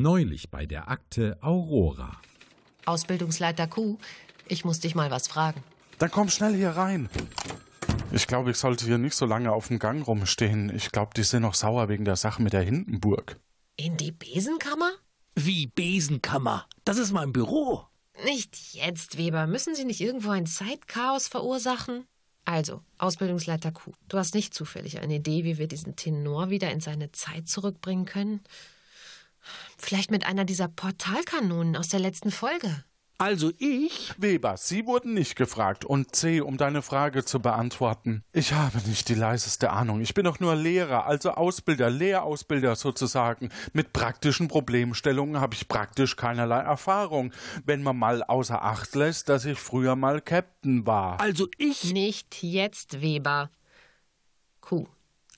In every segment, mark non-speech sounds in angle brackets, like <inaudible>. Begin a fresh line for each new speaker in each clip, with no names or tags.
Neulich bei der Akte Aurora.
Ausbildungsleiter Q, ich muss dich mal was fragen.
Dann komm schnell hier rein. Ich glaube, ich sollte hier nicht so lange auf dem Gang rumstehen. Ich glaube, die sind noch sauer wegen der Sache mit der Hindenburg.
In die Besenkammer?
Wie Besenkammer? Das ist mein Büro.
Nicht jetzt, Weber. Müssen Sie nicht irgendwo ein Zeitchaos verursachen? Also, Ausbildungsleiter Q, du hast nicht zufällig eine Idee, wie wir diesen Tenor wieder in seine Zeit zurückbringen können? Vielleicht mit einer dieser Portalkanonen aus der letzten Folge.
Also ich?
Weber, Sie wurden nicht gefragt. Und C, um deine Frage zu beantworten. Ich habe nicht die leiseste Ahnung. Ich bin doch nur Lehrer, also Ausbilder, Lehrausbilder sozusagen. Mit praktischen Problemstellungen habe ich praktisch keinerlei Erfahrung. Wenn man mal außer Acht lässt, dass ich früher mal Captain war.
Also ich?
Nicht jetzt, Weber. Q,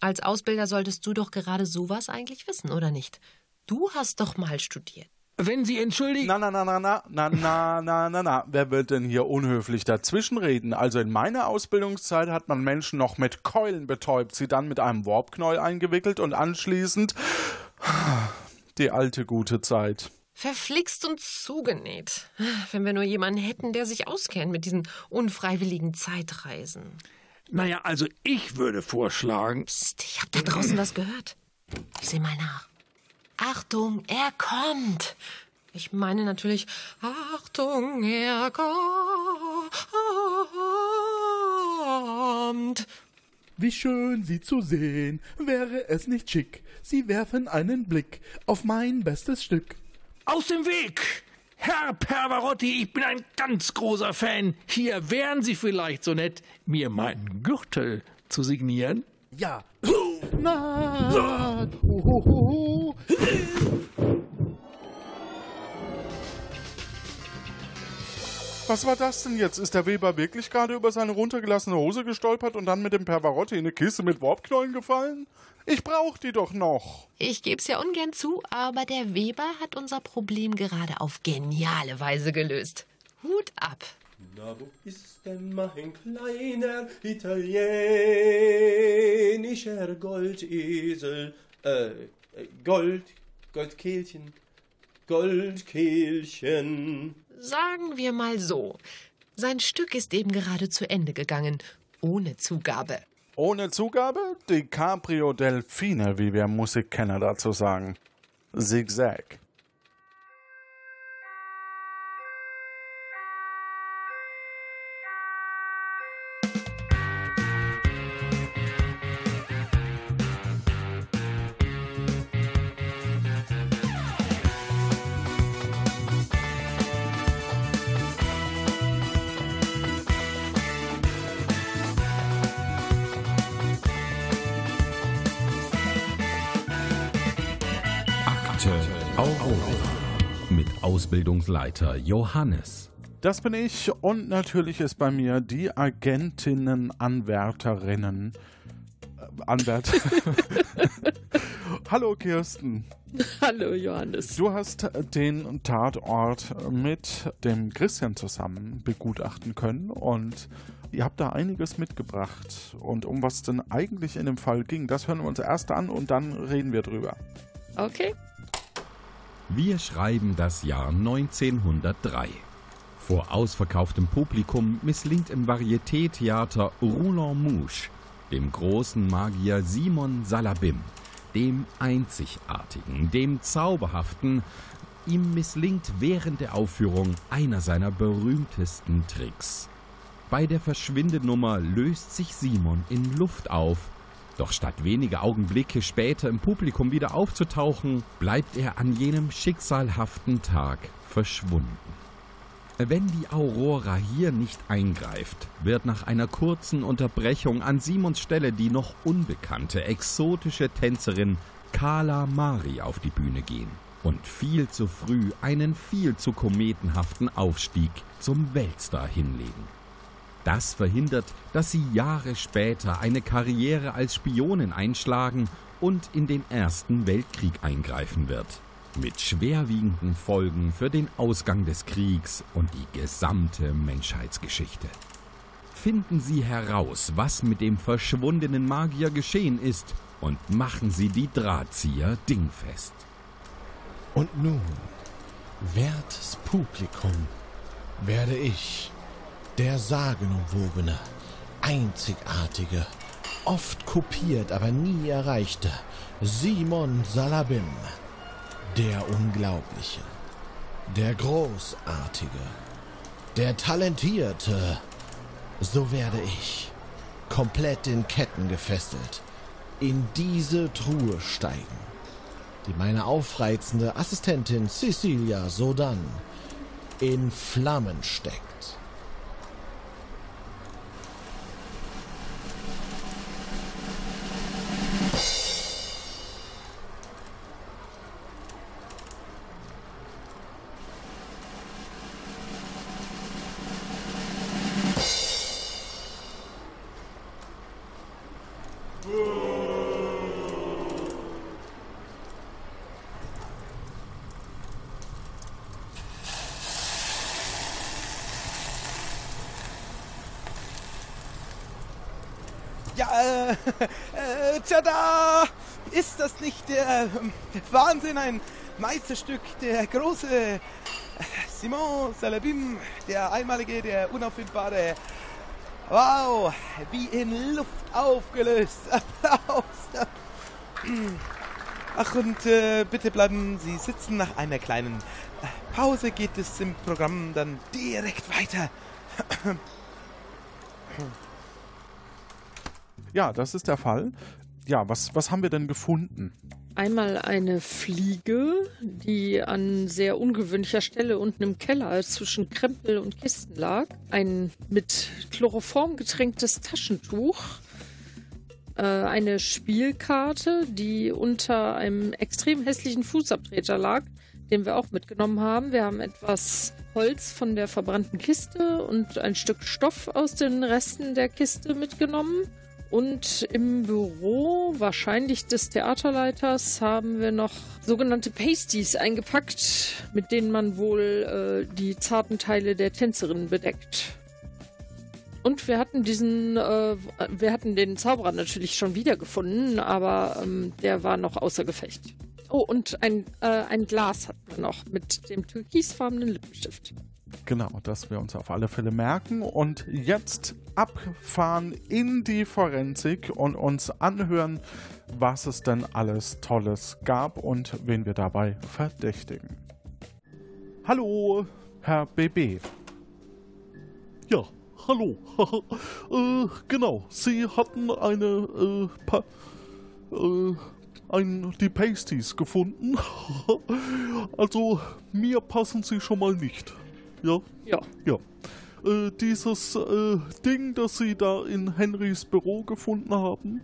als Ausbilder solltest du doch gerade sowas eigentlich wissen, oder nicht? Du hast doch mal studiert.
Wenn Sie entschuldigen.
Na, na, na, na, na, na, na, na, na, na. Wer wird denn hier unhöflich dazwischenreden? Also in meiner Ausbildungszeit hat man Menschen noch mit Keulen betäubt, sie dann mit einem Warpknäuel eingewickelt und anschließend <sighs> die alte gute Zeit.
Verflixt und zugenäht. Wenn wir nur jemanden hätten, der sich auskennt mit diesen unfreiwilligen Zeitreisen.
Naja, also ich würde vorschlagen.
Psst, ich hab da draußen was gehört. Ich seh mal nach. Achtung, er kommt. Ich meine natürlich, Achtung, er kommt.
Wie schön Sie zu sehen, wäre es nicht schick, Sie werfen einen Blick auf mein bestes Stück.
Aus dem Weg! Herr Pervarotti, ich bin ein ganz großer Fan. Hier wären Sie vielleicht so nett, mir meinen Gürtel zu signieren?
Ja. Na, ho, ho, ho.
Was war das denn jetzt? Ist der Weber wirklich gerade über seine runtergelassene Hose gestolpert und dann mit dem Pervarotti in eine Kiste mit Warpknollen gefallen? Ich brauch die doch noch.
Ich geb's ja ungern zu, aber der Weber hat unser Problem gerade auf geniale Weise gelöst. Hut ab.
Na, wo ist denn mein kleiner italienischer Goldesel? Äh, Gold, Goldkehlchen, Goldkehlchen.
Sagen wir mal so. Sein Stück ist eben gerade zu Ende gegangen, ohne Zugabe.
Ohne Zugabe? Die Cabrio Delfine, wie wir Musikkenner dazu sagen. Zigzag.
Ausbildungsleiter Johannes.
Das bin ich und natürlich ist bei mir die Agentinnen, Anwärterinnen. Äh, Anwärt. <laughs> Hallo Kirsten.
Hallo Johannes.
Du hast den Tatort mit dem Christian zusammen begutachten können und ihr habt da einiges mitgebracht. Und um was denn eigentlich in dem Fall ging, das hören wir uns erst an und dann reden wir drüber.
Okay.
Wir schreiben das Jahr 1903. Vor ausverkauftem Publikum misslingt im Varieté-Theater Roulon Mouche dem großen Magier Simon Salabim, dem Einzigartigen, dem Zauberhaften. Ihm misslingt während der Aufführung einer seiner berühmtesten Tricks. Bei der Verschwindenummer löst sich Simon in Luft auf. Doch statt wenige Augenblicke später im Publikum wieder aufzutauchen, bleibt er an jenem schicksalhaften Tag verschwunden. Wenn die Aurora hier nicht eingreift, wird nach einer kurzen Unterbrechung an Simons Stelle die noch unbekannte, exotische Tänzerin Carla Mari auf die Bühne gehen und viel zu früh einen viel zu kometenhaften Aufstieg zum Weltstar hinlegen. Das verhindert, dass sie Jahre später eine Karriere als Spionin einschlagen und in den Ersten Weltkrieg eingreifen wird. Mit schwerwiegenden Folgen für den Ausgang des Kriegs und die gesamte Menschheitsgeschichte. Finden Sie heraus, was mit dem verschwundenen Magier geschehen ist und machen Sie die Drahtzieher dingfest.
Und nun, wertes Publikum, werde ich, der sagenumwobene, einzigartige, oft kopiert, aber nie erreichte Simon Salabim, der Unglaubliche, der Großartige, der Talentierte, so werde ich, komplett in Ketten gefesselt, in diese Truhe steigen, die meine aufreizende Assistentin Cecilia Sodan in Flammen steckt.
Ja, äh, <laughs> äh, tada! Ist das nicht der ähm, Wahnsinn, ein Meisterstück, der große äh, Simon Salabim, der einmalige, der unauffindbare. Wow, wie in Luft aufgelöst. <laughs> Applaus. Ach, und äh, bitte bleiben Sie sitzen. Nach einer kleinen äh, Pause geht es im Programm dann direkt weiter. <clears throat>
Ja, das ist der Fall. Ja, was, was haben wir denn gefunden?
Einmal eine Fliege, die an sehr ungewöhnlicher Stelle unten im Keller zwischen Krempel und Kisten lag. Ein mit Chloroform getränktes Taschentuch. Äh, eine Spielkarte, die unter einem extrem hässlichen Fußabtreter lag, den wir auch mitgenommen haben. Wir haben etwas Holz von der verbrannten Kiste und ein Stück Stoff aus den Resten der Kiste mitgenommen. Und im Büro, wahrscheinlich des Theaterleiters, haben wir noch sogenannte Pasties eingepackt, mit denen man wohl äh, die zarten Teile der Tänzerin bedeckt. Und wir hatten diesen, äh, wir hatten den Zauberer natürlich schon wiedergefunden, aber ähm, der war noch außer Gefecht. Oh, und ein, äh, ein Glas hatten wir noch mit dem türkisfarbenen Lippenstift.
Genau, das wir uns auf alle Fälle merken und jetzt abfahren in die Forensik und uns anhören, was es denn alles Tolles gab und wen wir dabei verdächtigen. Hallo, Herr BB.
Ja, hallo. <laughs> äh, genau, Sie hatten eine, äh, pa äh, ein, die Pasties gefunden. <laughs> also, mir passen sie schon mal nicht. Ja?
Ja.
Ja. Äh, dieses äh, Ding, das Sie da in Henrys Büro gefunden haben,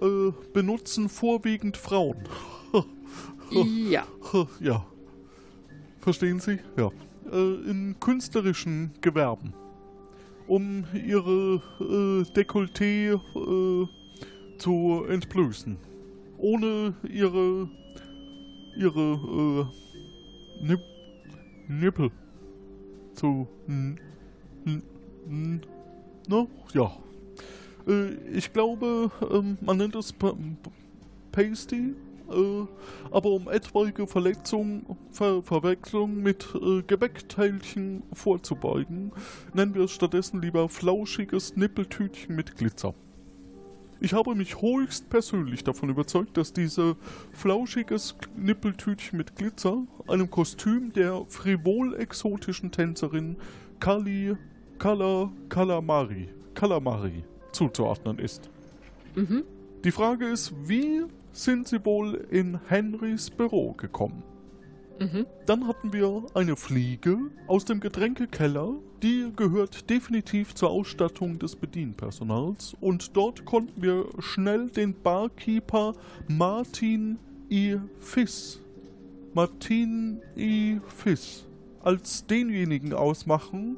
äh, benutzen vorwiegend Frauen. <laughs>
ja.
Ja. Verstehen Sie? Ja. Äh, in künstlerischen Gewerben. Um ihre äh, Dekolleté äh, zu entblößen. Ohne ihre ihre Nip Nippel zu. Na, ja. Äh, ich glaube, ähm, man nennt es pa Pasty, äh, aber um etwaige Verletzungen, Ver Verwechslung mit äh, Gebäckteilchen vorzubeugen, nennen wir es stattdessen lieber flauschiges Nippeltütchen mit Glitzer. Ich habe mich höchst persönlich davon überzeugt, dass diese flauschiges Nippeltütchen mit Glitzer einem Kostüm der frivol-exotischen Tänzerin Kali Kala Kalamari Kalamari zuzuordnen ist.
Mhm.
Die Frage ist, wie sind sie wohl in Henrys Büro gekommen?
Mhm.
Dann hatten wir eine Fliege aus dem Getränkekeller. Die gehört definitiv zur Ausstattung des Bedienpersonals. Und dort konnten wir schnell den Barkeeper Martin I. Fiss, Martin I. Fiss, als denjenigen ausmachen,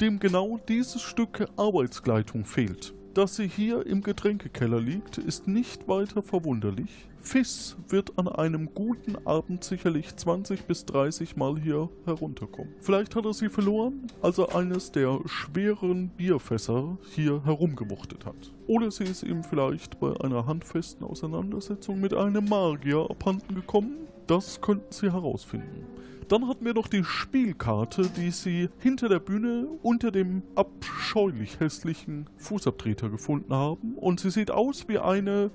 dem genau dieses Stück Arbeitskleidung fehlt. Dass sie hier im Getränkekeller liegt, ist nicht weiter verwunderlich. Fiss wird an einem guten Abend sicherlich 20 bis 30 Mal hier herunterkommen. Vielleicht hat er sie verloren, als er eines der schweren Bierfässer hier herumgewuchtet hat. Oder sie ist ihm vielleicht bei einer handfesten Auseinandersetzung mit einem Magier abhanden gekommen. Das könnten Sie herausfinden. Dann hatten wir noch die Spielkarte, die Sie hinter der Bühne unter dem abscheulich hässlichen Fußabtreter gefunden haben. Und sie sieht aus wie eine,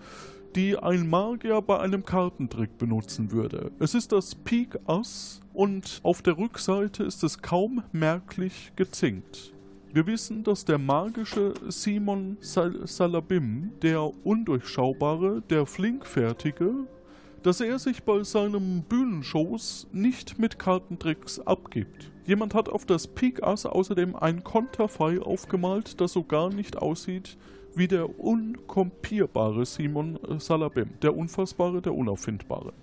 die ein Magier bei einem Kartentrick benutzen würde. Es ist das Pik Ass und auf der Rückseite ist es kaum merklich gezinkt. Wir wissen, dass der magische Simon Sal Salabim, der Undurchschaubare, der Flinkfertige, dass er sich bei seinen Bühnenshows nicht mit Kartentricks abgibt. Jemand hat auf das Pik Ass außerdem ein Konterfei aufgemalt, das so gar nicht aussieht wie der unkompierbare Simon Salabim, der Unfassbare, der Unauffindbare.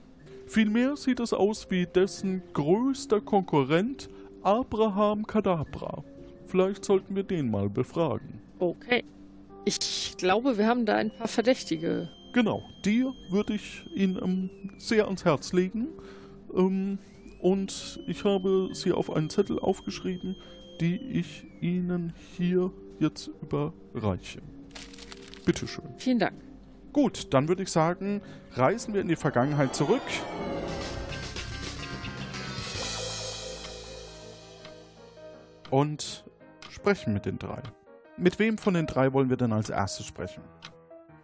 Vielmehr sieht es aus wie dessen größter Konkurrent Abraham Kadabra. Vielleicht sollten wir den mal befragen.
Okay. Ich glaube, wir haben da ein paar Verdächtige.
Genau, die würde ich Ihnen ähm, sehr ans Herz legen. Ähm, und ich habe sie auf einen Zettel aufgeschrieben, die ich Ihnen hier jetzt überreiche. Bitteschön.
Vielen Dank.
Gut, dann würde ich sagen, reisen wir in die Vergangenheit zurück. Und sprechen mit den drei. Mit wem von den drei wollen wir denn als erstes sprechen?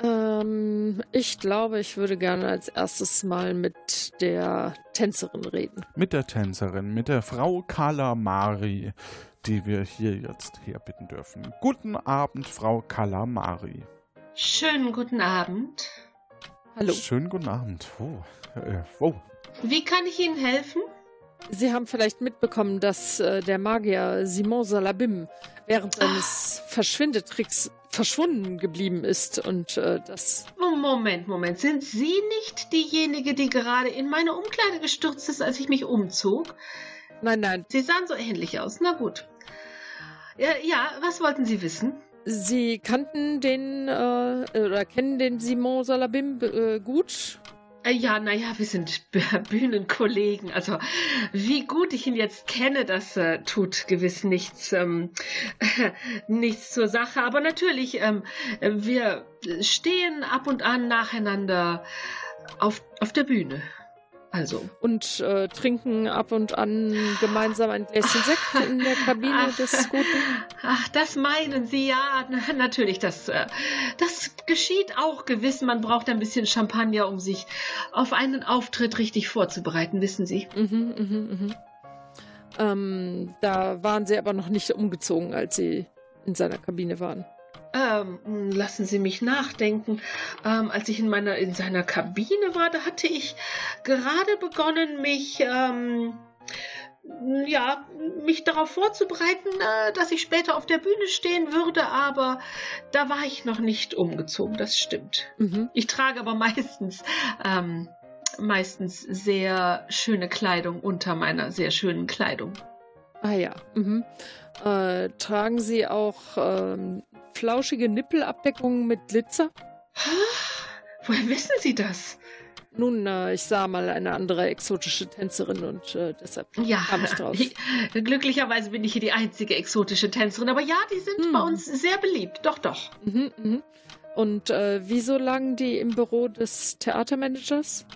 Ähm, ich glaube, ich würde gerne als erstes mal mit der Tänzerin reden.
Mit der Tänzerin, mit der Frau Kalamari, die wir hier jetzt herbitten dürfen. Guten Abend, Frau Kalamari.
Schönen guten Abend.
Hallo.
Schönen guten Abend. Oh, äh, oh.
Wie kann ich Ihnen helfen?
Sie haben vielleicht mitbekommen, dass äh, der Magier Simon Salabim während seines Verschwindetricks verschwunden geblieben ist und äh, das.
Oh, Moment, Moment. Sind Sie nicht diejenige, die gerade in meine Umkleide gestürzt ist, als ich mich umzog?
Nein, nein.
Sie sahen so ähnlich aus. Na gut. Ja, ja was wollten Sie wissen?
Sie kannten den äh, oder kennen den Simon Salabim äh, gut?
Äh, Ja, naja, wir sind <laughs> Bühnenkollegen. Also, wie gut ich ihn jetzt kenne, das äh, tut gewiss nichts, ähm, <laughs> nichts zur Sache. Aber natürlich, ähm, wir stehen ab und an nacheinander auf, auf der Bühne. Also.
Und äh, trinken ab und an gemeinsam ein Gläschen Sekt in der Kabine
Ach,
des Guten.
Ach, das meinen Sie ja. Na, <laughs> natürlich, das, äh, das geschieht auch gewiss. Man braucht ein bisschen Champagner, um sich auf einen Auftritt richtig vorzubereiten, wissen Sie.
Mhm, mhm, mhm. Ähm, da waren sie aber noch nicht umgezogen, als sie in seiner Kabine waren.
Ähm, lassen Sie mich nachdenken. Ähm, als ich in meiner in seiner Kabine war, da hatte ich gerade begonnen, mich ähm, ja mich darauf vorzubereiten, äh, dass ich später auf der Bühne stehen würde, aber da war ich noch nicht umgezogen. Das stimmt.
Mhm.
Ich trage aber meistens ähm, meistens sehr schöne Kleidung unter meiner sehr schönen Kleidung.
Ah ja. Mhm. Äh, tragen sie auch ähm, flauschige Nippelabdeckungen mit Glitzer?
Woher wissen Sie das?
Nun, äh, ich sah mal eine andere exotische Tänzerin und äh, deshalb
Ja,
kam ich drauf. <laughs>
ich, glücklicherweise bin ich hier die einzige exotische Tänzerin, aber ja, die sind
Hm.
bei uns sehr beliebt. Doch, doch.
Mhm, mhm. Und äh, wieso lagen die im Büro des Theatermanagers?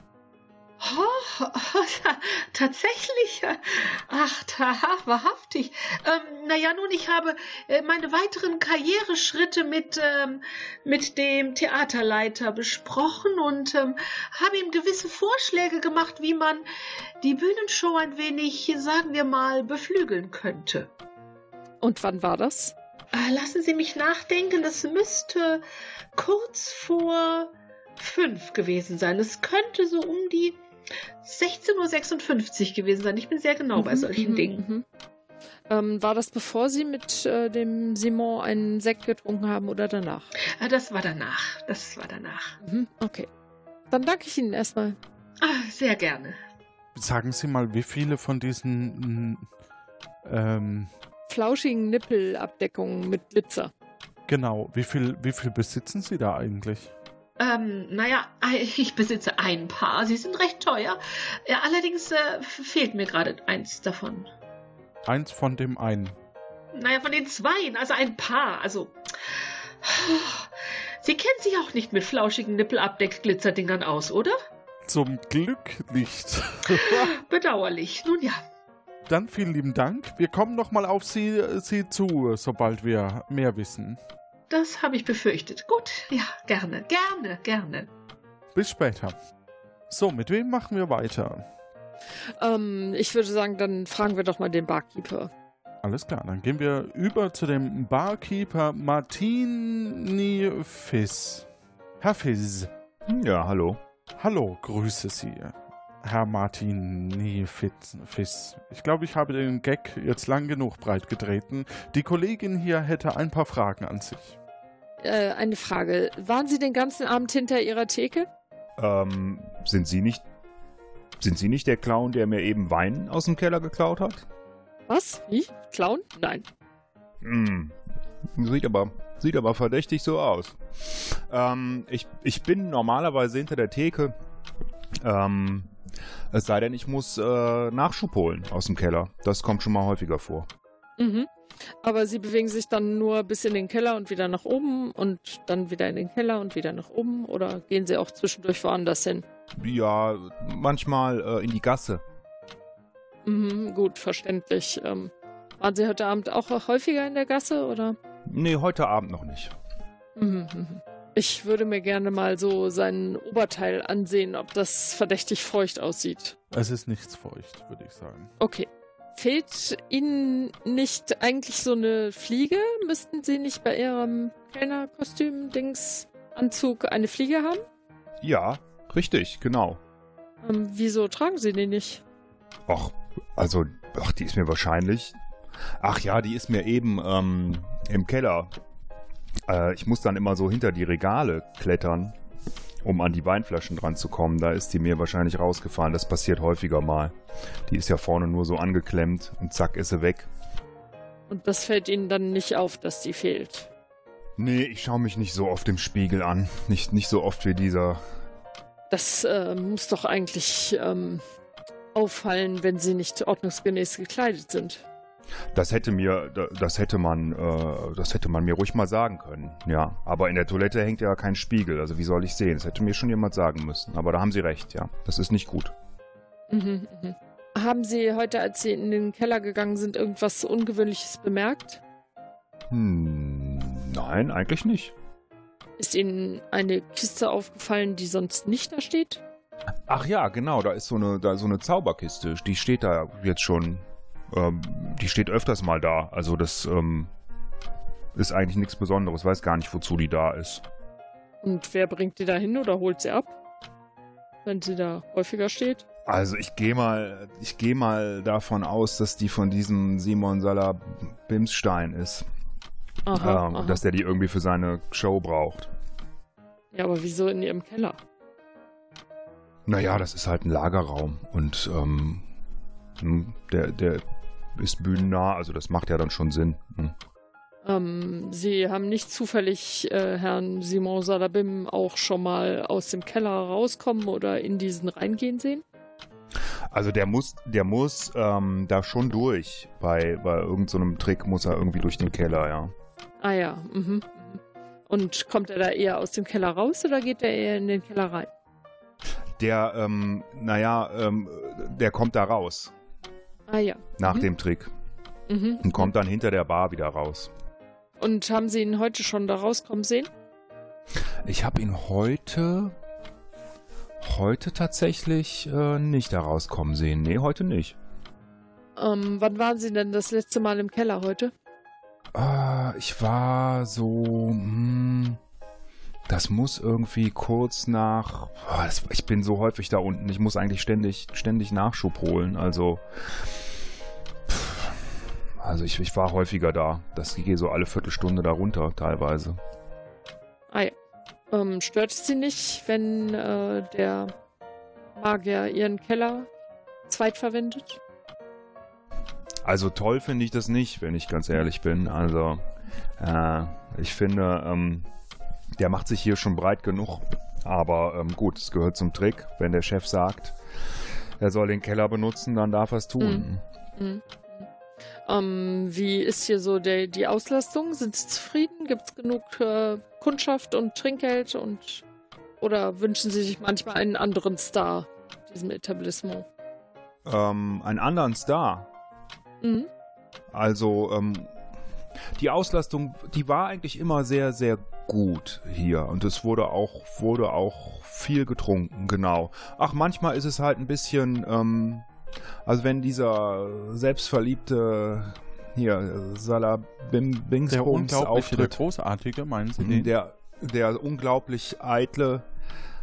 Oh, <laughs> tatsächlich. Ach, da, wahrhaftig. Ähm, naja, nun, ich habe äh, meine weiteren Karriereschritte mit, ähm, mit dem Theaterleiter besprochen und ähm, habe ihm gewisse Vorschläge gemacht, wie man die Bühnenshow ein wenig, sagen wir mal, beflügeln könnte.
Und wann war das?
Äh, lassen Sie mich nachdenken, das müsste kurz vor fünf gewesen sein. Es könnte so um die 16.56 Uhr gewesen sein. Ich bin sehr genau bei
Mhm,
solchen
mhm,
Dingen.
mhm. Ähm, war das bevor Sie mit äh, dem Simon einen Sekt getrunken haben oder danach?
Ah, das war danach. Das war danach.
Mhm, okay. Dann danke ich Ihnen erstmal.
Ah, sehr gerne.
Sagen Sie mal, wie viele von diesen. mm, Ähm,
Flauschigen Nippelabdeckungen mit Glitzer.
genau, wie viel, wie viel besitzen Sie da eigentlich?
Ähm, naja, <laughs> ich besitze ein Paar. Sie sind recht teuer. Ja, allerdings äh, fehlt mir gerade eins davon.
Eins von dem einen.
Naja, von den zweien, also ein Paar. Also. <sighs> Sie kennen sich auch nicht mit flauschigen Nippelabdeck-Glitzerdingern aus, oder?
Zum Glück nicht. <laughs>
Bedauerlich. Nun ja.
Dann vielen lieben Dank. Wir kommen nochmal auf Sie, Sie zu, sobald wir mehr wissen.
Das habe ich befürchtet. Gut, ja, gerne, gerne, gerne.
Bis später. So, mit wem machen wir weiter?
Ähm, ich würde sagen, dann fragen wir doch mal den Barkeeper.
Alles klar, dann gehen wir über zu dem Barkeeper Martini Fiss. Herr Fiss.
Ja, hallo.
Hallo, grüße Sie. Herr Martini Fiss. Ich glaube, ich habe den Gag jetzt lang genug breit getreten. Die Kollegin hier hätte ein paar Fragen an sich.
Äh, eine Frage. Waren Sie den ganzen Abend hinter Ihrer Theke?
Ähm, sind Sie nicht. Sind Sie nicht der Clown, der mir eben Wein aus dem Keller geklaut hat?
Was? Wie? Clown? Nein.
Hm. Sieht aber, sieht aber verdächtig so aus. Ähm, ich, ich bin normalerweise hinter der Theke. Ähm, es sei denn, ich muss äh, Nachschub holen aus dem Keller. Das kommt schon mal häufiger vor.
Mhm. Aber sie bewegen sich dann nur bis in den Keller und wieder nach oben und dann wieder in den Keller und wieder nach oben oder gehen sie auch zwischendurch woanders hin?
Ja, manchmal äh, in die Gasse.
Mhm, gut, verständlich. Ähm, waren Sie heute Abend auch häufiger in der Gasse oder?
Nee, heute Abend noch nicht.
Mhm, mhm. Ich würde mir gerne mal so sein Oberteil ansehen, ob das verdächtig feucht aussieht.
Es ist nichts feucht, würde ich sagen.
Okay. Fehlt Ihnen nicht eigentlich so eine Fliege? Müssten Sie nicht bei Ihrem Kellnerkostüm-Dings-Anzug eine Fliege haben?
Ja, richtig, genau.
Ähm, wieso tragen Sie die nicht?
Ach, also, ach, die ist mir wahrscheinlich. Ach ja, die ist mir eben ähm, im Keller. Äh, ich muss dann immer so hinter die Regale klettern, um an die Weinflaschen dran zu kommen. Da ist die mir wahrscheinlich rausgefallen. Das passiert häufiger mal. Die ist ja vorne nur so angeklemmt und zack ist sie weg.
Und das fällt Ihnen dann nicht auf, dass die fehlt?
Nee, ich schaue mich nicht so oft im Spiegel an. Nicht, nicht so oft wie dieser.
Das äh, muss doch eigentlich ähm, auffallen, wenn sie nicht ordnungsgemäß gekleidet sind.
Das hätte mir, das hätte man, äh, das hätte man mir ruhig mal sagen können, ja. Aber in der Toilette hängt ja kein Spiegel, also wie soll ich sehen? Das hätte mir schon jemand sagen müssen. Aber da haben Sie recht, ja. Das ist nicht gut.
Mhm, mh. Haben Sie heute, als Sie in den Keller gegangen sind, irgendwas Ungewöhnliches bemerkt?
Hm, nein, eigentlich nicht.
Ist Ihnen eine Kiste aufgefallen, die sonst nicht da steht?
Ach ja, genau, da ist so eine, da so eine Zauberkiste. Die steht da jetzt schon. Ähm, die steht öfters mal da. Also das ähm, ist eigentlich nichts Besonderes. Weiß gar nicht, wozu die da ist.
Und wer bringt die da hin oder holt sie ab? Wenn sie da häufiger steht?
Also ich gehe mal, ich gehe mal davon aus, dass die von diesem Simon Salah Bimsstein ist.
Aha,
ähm,
aha.
Dass der die irgendwie für seine Show braucht.
Ja, aber wieso in Ihrem Keller?
Naja, das ist halt ein Lagerraum und ähm, hm, der, der ist bühnennah, also das macht ja dann schon Sinn. Hm.
Ähm, Sie haben nicht zufällig äh, Herrn Simon Salabim auch schon mal aus dem Keller rauskommen oder in diesen reingehen sehen?
Also der muss, der muss ähm, da schon durch. Bei, bei irgendeinem so Trick muss er irgendwie durch den Keller, ja.
Ah ja, mhm. mhm. Und kommt er da eher aus dem Keller raus oder geht er eher in den Keller rein?
Der, ähm, naja, ähm, der kommt da raus
Ah ja.
nach
mhm.
dem Trick
Mhm.
und kommt dann hinter der Bar wieder raus.
Und haben Sie ihn heute schon da rauskommen sehen?
Ich habe ihn heute, heute tatsächlich äh, nicht da rauskommen sehen. Nee, heute nicht.
Ähm, wann waren Sie denn das letzte Mal im Keller heute?
Ah, ich war so, hm, das muss irgendwie kurz nach, ah, das, ich bin so häufig da unten, ich muss eigentlich ständig, ständig Nachschub holen, also, pff, also ich, ich war häufiger da, das geht so alle Viertelstunde da runter teilweise.
Ah ja. Ähm, stört es Sie nicht, wenn äh, der Magier Ihren Keller zweitverwendet?
Also toll finde ich das nicht, wenn ich ganz ehrlich bin. Also äh, ich finde, ähm, der macht sich hier schon breit genug. Aber ähm, gut, es gehört zum Trick. Wenn der Chef sagt, er soll den Keller benutzen, dann darf er es tun.
Mhm. Ähm, wie ist hier so der, die Auslastung? Sind Sie zufrieden? Gibt es genug äh, Kundschaft und Trinkgeld und Oder wünschen Sie sich manchmal einen anderen Star in diesem Etablissement?
Ähm, einen anderen Star.
Mhm.
Also, ähm, die Auslastung, die war eigentlich immer sehr, sehr gut hier. Und es wurde auch, wurde auch viel getrunken, genau. Ach, manchmal ist es halt ein bisschen, ähm, also wenn dieser selbstverliebte hier, Salabim Bingsbums
Der unglaubliche, der
auftritt,
großartige, meinen Sie den?
der, der unglaublich eitle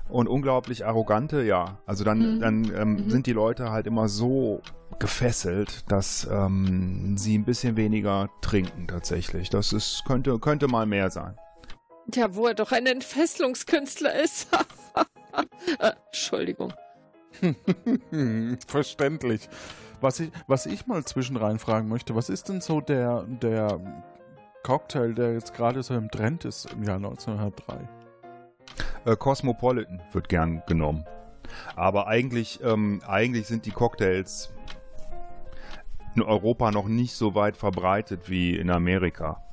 und unglaublich arrogante, ja. Also dann,
Mhm.
dann ähm,
Mhm.
sind die Leute halt immer so gefesselt, dass ähm, sie ein bisschen weniger trinken tatsächlich. Das ist, könnte, könnte mal mehr sein.
Ja, wo er doch ein Entfesselungskünstler ist. <laughs> äh, Entschuldigung. <laughs>
Verständlich. Was ich, was ich mal zwischenrein fragen möchte, was ist denn so der, der Cocktail, der jetzt gerade so im Trend ist im Jahr 1903?
Äh, Cosmopolitan wird gern genommen. Aber eigentlich, ähm, eigentlich sind die Cocktails in Europa noch nicht so weit verbreitet wie in Amerika.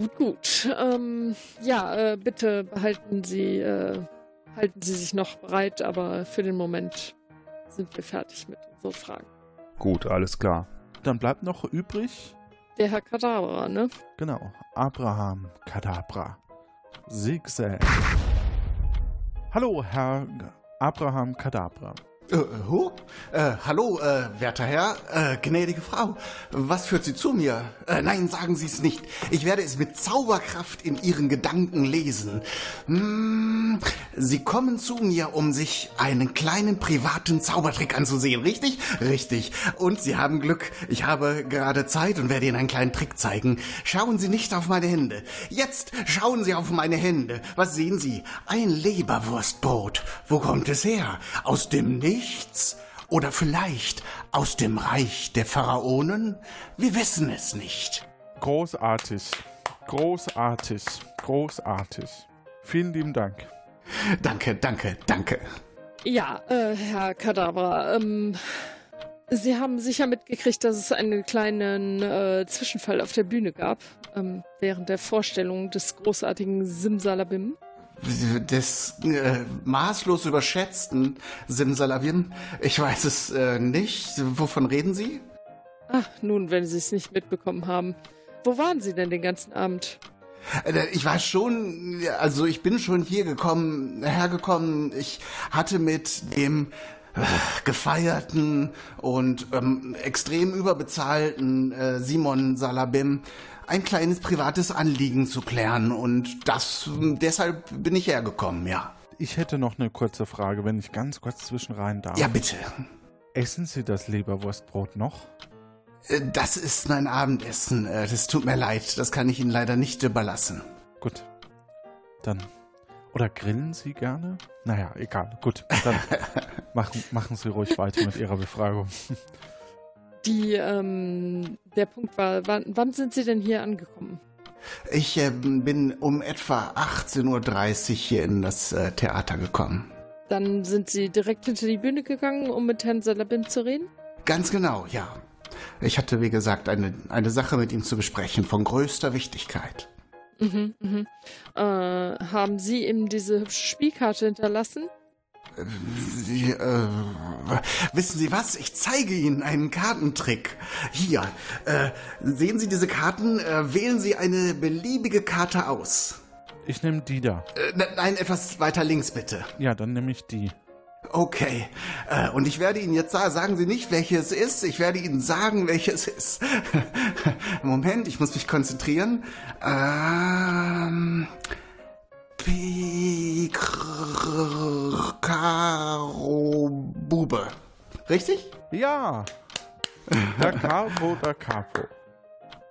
Gut, gut. Ähm, ja, äh, bitte behalten Sie, äh, halten Sie sich noch bereit, aber für den Moment sind wir fertig mit unseren Fragen.
Gut, alles klar.
Dann bleibt noch übrig,
Der Herr Kadabra, ne?
genau, Abraham Kadabra. Zigzag. Hallo, Herr Abraham Kadabra.
Äh, hu? Äh, hallo, äh, werter Herr, äh, gnädige Frau. Was führt Sie zu mir? Äh, nein, sagen Sie es nicht. Ich werde es mit Zauberkraft in Ihren Gedanken lesen. Hm, Sie kommen zu mir, um sich einen kleinen privaten Zaubertrick anzusehen, richtig? Richtig. Und Sie haben Glück. Ich habe gerade Zeit und werde Ihnen einen kleinen Trick zeigen. Schauen Sie nicht auf meine Hände. Jetzt schauen Sie auf meine Hände. Was sehen Sie? Ein Leberwurstbrot. Wo kommt es her? Aus dem Nichts? Oder vielleicht aus dem Reich der Pharaonen? Wir wissen es nicht.
Großartig. Großartig. Großartig. Vielen lieben Dank. <laughs>
Danke, danke, danke.
Ja, äh, Herr Kadabra, ähm, Sie haben sicher mitgekriegt, dass es einen kleinen äh, Zwischenfall auf der Bühne gab, ähm, während der Vorstellung des großartigen Simsalabim.
Des äh, maßlos überschätzten Simsalabim. Ich weiß es äh, nicht. Wovon reden Sie?
Ach, nun, wenn Sie es nicht mitbekommen haben. Wo waren Sie denn den ganzen Abend?
Äh, Ich war schon, also ich bin schon hier gekommen, hergekommen. Ich hatte mit dem äh, gefeierten und ähm, extrem überbezahlten äh, Simon Salabim ein kleines privates Anliegen zu klären und das deshalb bin ich hergekommen, ja.
Ich hätte noch eine kurze Frage, wenn ich ganz kurz zwischenrein darf.
Ja, bitte.
Essen Sie das Leberwurstbrot noch?
Äh, Das ist mein Abendessen. Äh, Das tut mir leid. Das kann ich Ihnen leider nicht überlassen.
Gut. Dann. Oder grillen Sie gerne? Naja, egal. Gut. Dann <laughs> machen, machen Sie ruhig weiter mit Ihrer Befragung.
Die, ähm, der Punkt war, wann, wann sind Sie denn hier angekommen?
Ich äh, bin um etwa 18.30 Uhr hier in das äh, Theater gekommen.
Dann sind Sie direkt hinter die Bühne gegangen, um mit Herrn Salabim zu reden?
Ganz genau, ja. Ich hatte, wie gesagt, eine, eine Sache mit ihm zu besprechen von größter Wichtigkeit.
Mhm, mhm. Äh, haben Sie ihm diese hübsche Spielkarte hinterlassen?
Sie, äh, wissen Sie was? Ich zeige Ihnen einen Kartentrick. Hier, äh, sehen Sie diese Karten? Äh, wählen Sie eine beliebige Karte aus.
Ich nehme die da.
Äh, ne- nein, etwas weiter links bitte.
Ja, dann nehme ich die.
Okay. Äh, und ich werde Ihnen jetzt sagen, sagen Sie nicht, welches es ist. Ich werde Ihnen sagen, welches es ist. <laughs> Moment, ich muss mich konzentrieren. Ähm. Pikaro Bube. Richtig?
Ja. Da Capo, da Capo.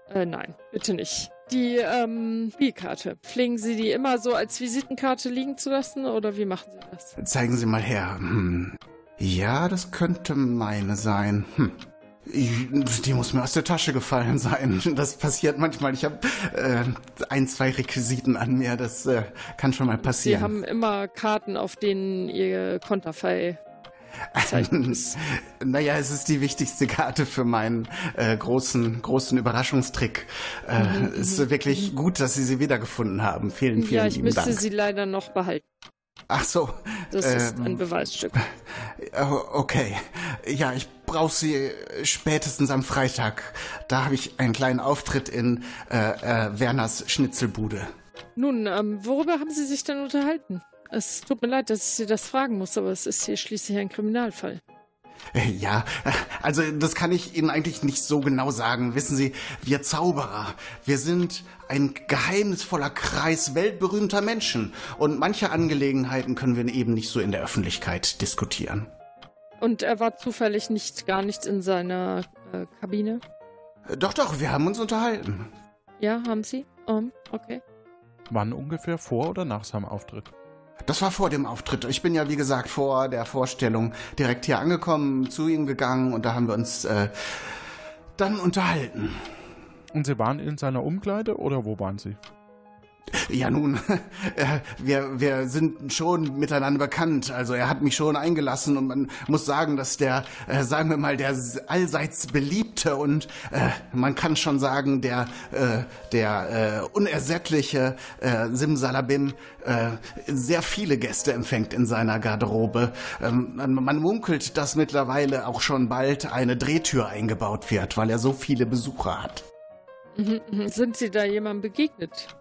Äh, nein, bitte nicht. Die, ähm, Spielkarte. Pflegen Sie die immer so als Visitenkarte liegen zu lassen oder wie machen Sie das?
Zeigen Sie mal her. Hm. Ja, das könnte meine sein. Hm. Die muss mir aus der Tasche gefallen sein. <laughs> Das passiert manchmal. Ich habe äh, ein, zwei Requisiten an mir. Das äh, kann schon mal
Sie
passieren.
haben immer Karten, auf denen Ihr Konterfei <laughs>
naja, es ist die wichtigste Karte für meinen äh, großen, großen Überraschungstrick. Äh,
Mhm,
es
mhm,
ist wirklich gut, dass Sie sie wiedergefunden haben. Vielen, vielen
Ja, ich müsste
Dank.
sie leider noch behalten.
Ach so.
Das
äh,
ist ein Beweisstück. <laughs>
Okay. Ja, ich brauche sie spätestens am Freitag. Da habe ich einen kleinen Auftritt in äh, äh, Werners Schnitzelbude.
Nun, ähm, worüber haben Sie sich denn unterhalten? Es tut mir leid, dass ich Sie das fragen muss, aber es ist hier schließlich ein Kriminalfall.
Äh, Ja, also das kann ich Ihnen eigentlich nicht so genau sagen. Wissen Sie, wir Zauberer, wir sind ein geheimnisvoller Kreis weltberühmter Menschen und manche Angelegenheiten können wir eben nicht so in der Öffentlichkeit diskutieren.
Und er war zufällig nicht gar nicht in seiner äh, Kabine?
Äh, Doch, doch, wir haben uns unterhalten.
Ja, haben Sie? Um, okay.
Wann ungefähr vor oder nach seinem Auftritt?
Das war vor dem Auftritt. Ich bin ja, wie gesagt, vor der Vorstellung direkt hier angekommen, zu ihm gegangen und da haben wir uns äh, dann unterhalten.
Und Sie waren in seiner Umkleide oder wo waren Sie?
Ja, nun, <laughs> äh, wir, wir sind schon miteinander bekannt. Also er hat mich schon eingelassen und man muss sagen, dass der, äh, sagen wir mal, der allseits beliebte und äh, man kann schon sagen, der, äh, der äh, unersättliche äh, Simsalabim sehr viele Gäste empfängt in seiner Garderobe. Ähm, man, munkelt, dass mittlerweile auch schon bald eine Drehtür eingebaut wird, weil er so viele Besucher hat. <laughs>
Sind Sie da jemandem begegnet?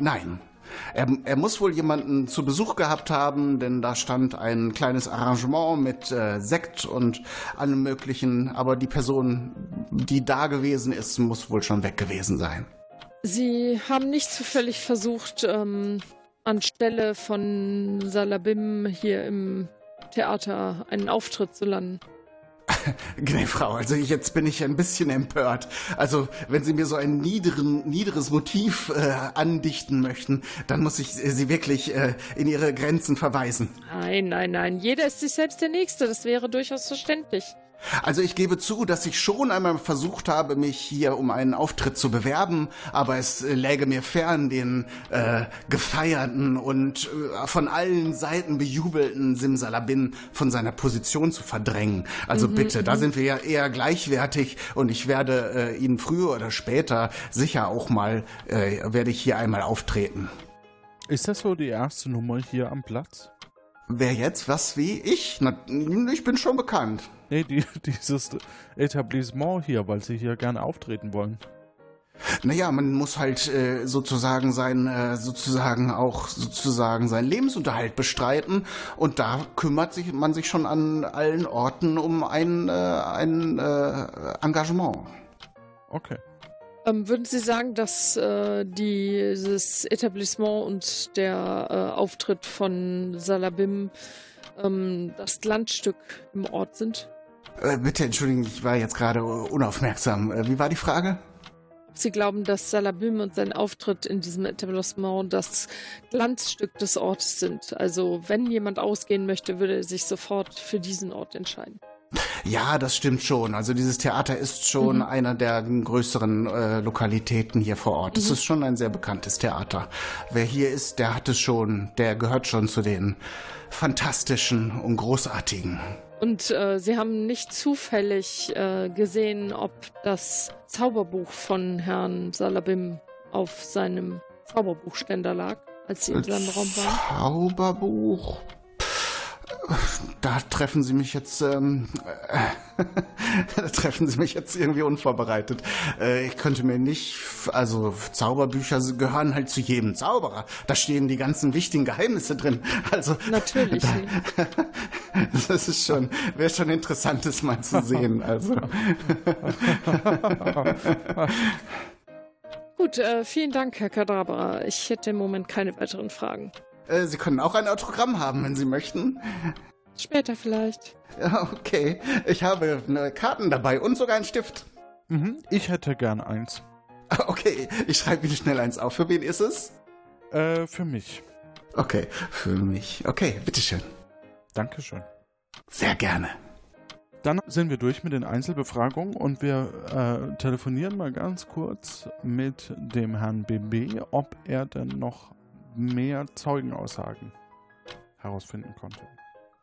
Nein. Er, er muss wohl jemanden zu Besuch gehabt haben, denn da stand ein kleines Arrangement mit äh, Sekt und allem Möglichen. Aber die Person, die da gewesen ist, muss wohl schon weg gewesen sein.
Sie haben nicht zufällig versucht, ähm, anstelle von Salabim hier im Theater einen Auftritt zu landen. <laughs>
Nee, Frau, also jetzt bin ich ein bisschen empört. Also, wenn Sie mir so ein niederen, niederes Motiv äh, andichten möchten, dann muss ich Sie wirklich äh, in Ihre Grenzen verweisen.
Nein, nein, nein. Jeder ist sich selbst der Nächste. Das wäre durchaus verständlich.
Also ich gebe zu, dass ich schon einmal versucht habe, mich hier um einen Auftritt zu bewerben, aber es äh, läge mir fern, den äh, gefeierten und äh, von allen Seiten bejubelten Simsalabin von seiner Position zu verdrängen. Also
Mhm,
bitte, da
mhm.
sind wir ja eher gleichwertig und ich werde äh, Ihnen früher oder später sicher auch mal, äh, werde ich hier einmal auftreten.
Ist das so die erste Nummer hier am Platz?
Wer jetzt? Was? Wie? Ich? Na, ich bin schon bekannt.
Nee, die, <laughs> dieses Etablissement hier, weil sie hier gerne auftreten wollen.
Naja, man muss halt äh, sozusagen sein, äh, sozusagen auch sozusagen seinen Lebensunterhalt bestreiten und da kümmert sich man sich schon an allen Orten um ein, äh, ein äh, Engagement.
Okay.
Ähm, würden Sie sagen, dass äh, dieses Etablissement und der äh, Auftritt von Salabim ähm, das Landstück im Ort sind?
Äh, bitte entschuldigen, ich war jetzt gerade unaufmerksam. Äh, wie war die Frage?
Sie glauben, dass Salabim und sein Auftritt in diesem Etablissement das Glanzstück des Ortes sind. Also wenn jemand ausgehen möchte, würde er sich sofort für diesen Ort entscheiden.
Ja, das stimmt schon. Also dieses Theater ist schon
Mhm.
einer der größeren äh, Lokalitäten hier vor Ort. Es
Mhm.
ist schon ein sehr bekanntes Theater. Wer hier ist, der hat es schon, der gehört schon zu den fantastischen und großartigen.
Und äh, Sie haben nicht zufällig äh, gesehen, ob das Zauberbuch von Herrn Salabim auf seinem Zauberbuchständer lag, als Sie in seinem Raum waren?
Zauberbuch. Da treffen Sie mich jetzt, ähm, äh, <laughs> da treffen Sie mich jetzt irgendwie unvorbereitet. Äh, ich könnte mir nicht, also Zauberbücher gehören halt zu jedem Zauberer. Da stehen die ganzen wichtigen Geheimnisse drin. Also
Natürlich.
Da, <laughs> das ist schon, wäre schon interessant, das mal zu sehen. Also. <laughs>
Gut, äh, vielen Dank, Herr Kadabra. Ich hätte im Moment keine weiteren Fragen.
Äh, Sie können auch ein Autogramm haben, wenn Sie möchten.
Später vielleicht.
Ja, okay. Ich habe Karten dabei und sogar einen Stift.
Mhm, ich hätte gern eins. <laughs>
Okay, ich schreibe Ihnen schnell eins auf. Für wen ist es?
Äh, für mich.
Okay, für mich. Okay, bitteschön.
Dankeschön.
Sehr gerne.
Dann sind wir durch mit den Einzelbefragungen und wir äh, telefonieren mal ganz kurz mit dem Herrn BB, ob er denn noch mehr Zeugenaussagen herausfinden konnte.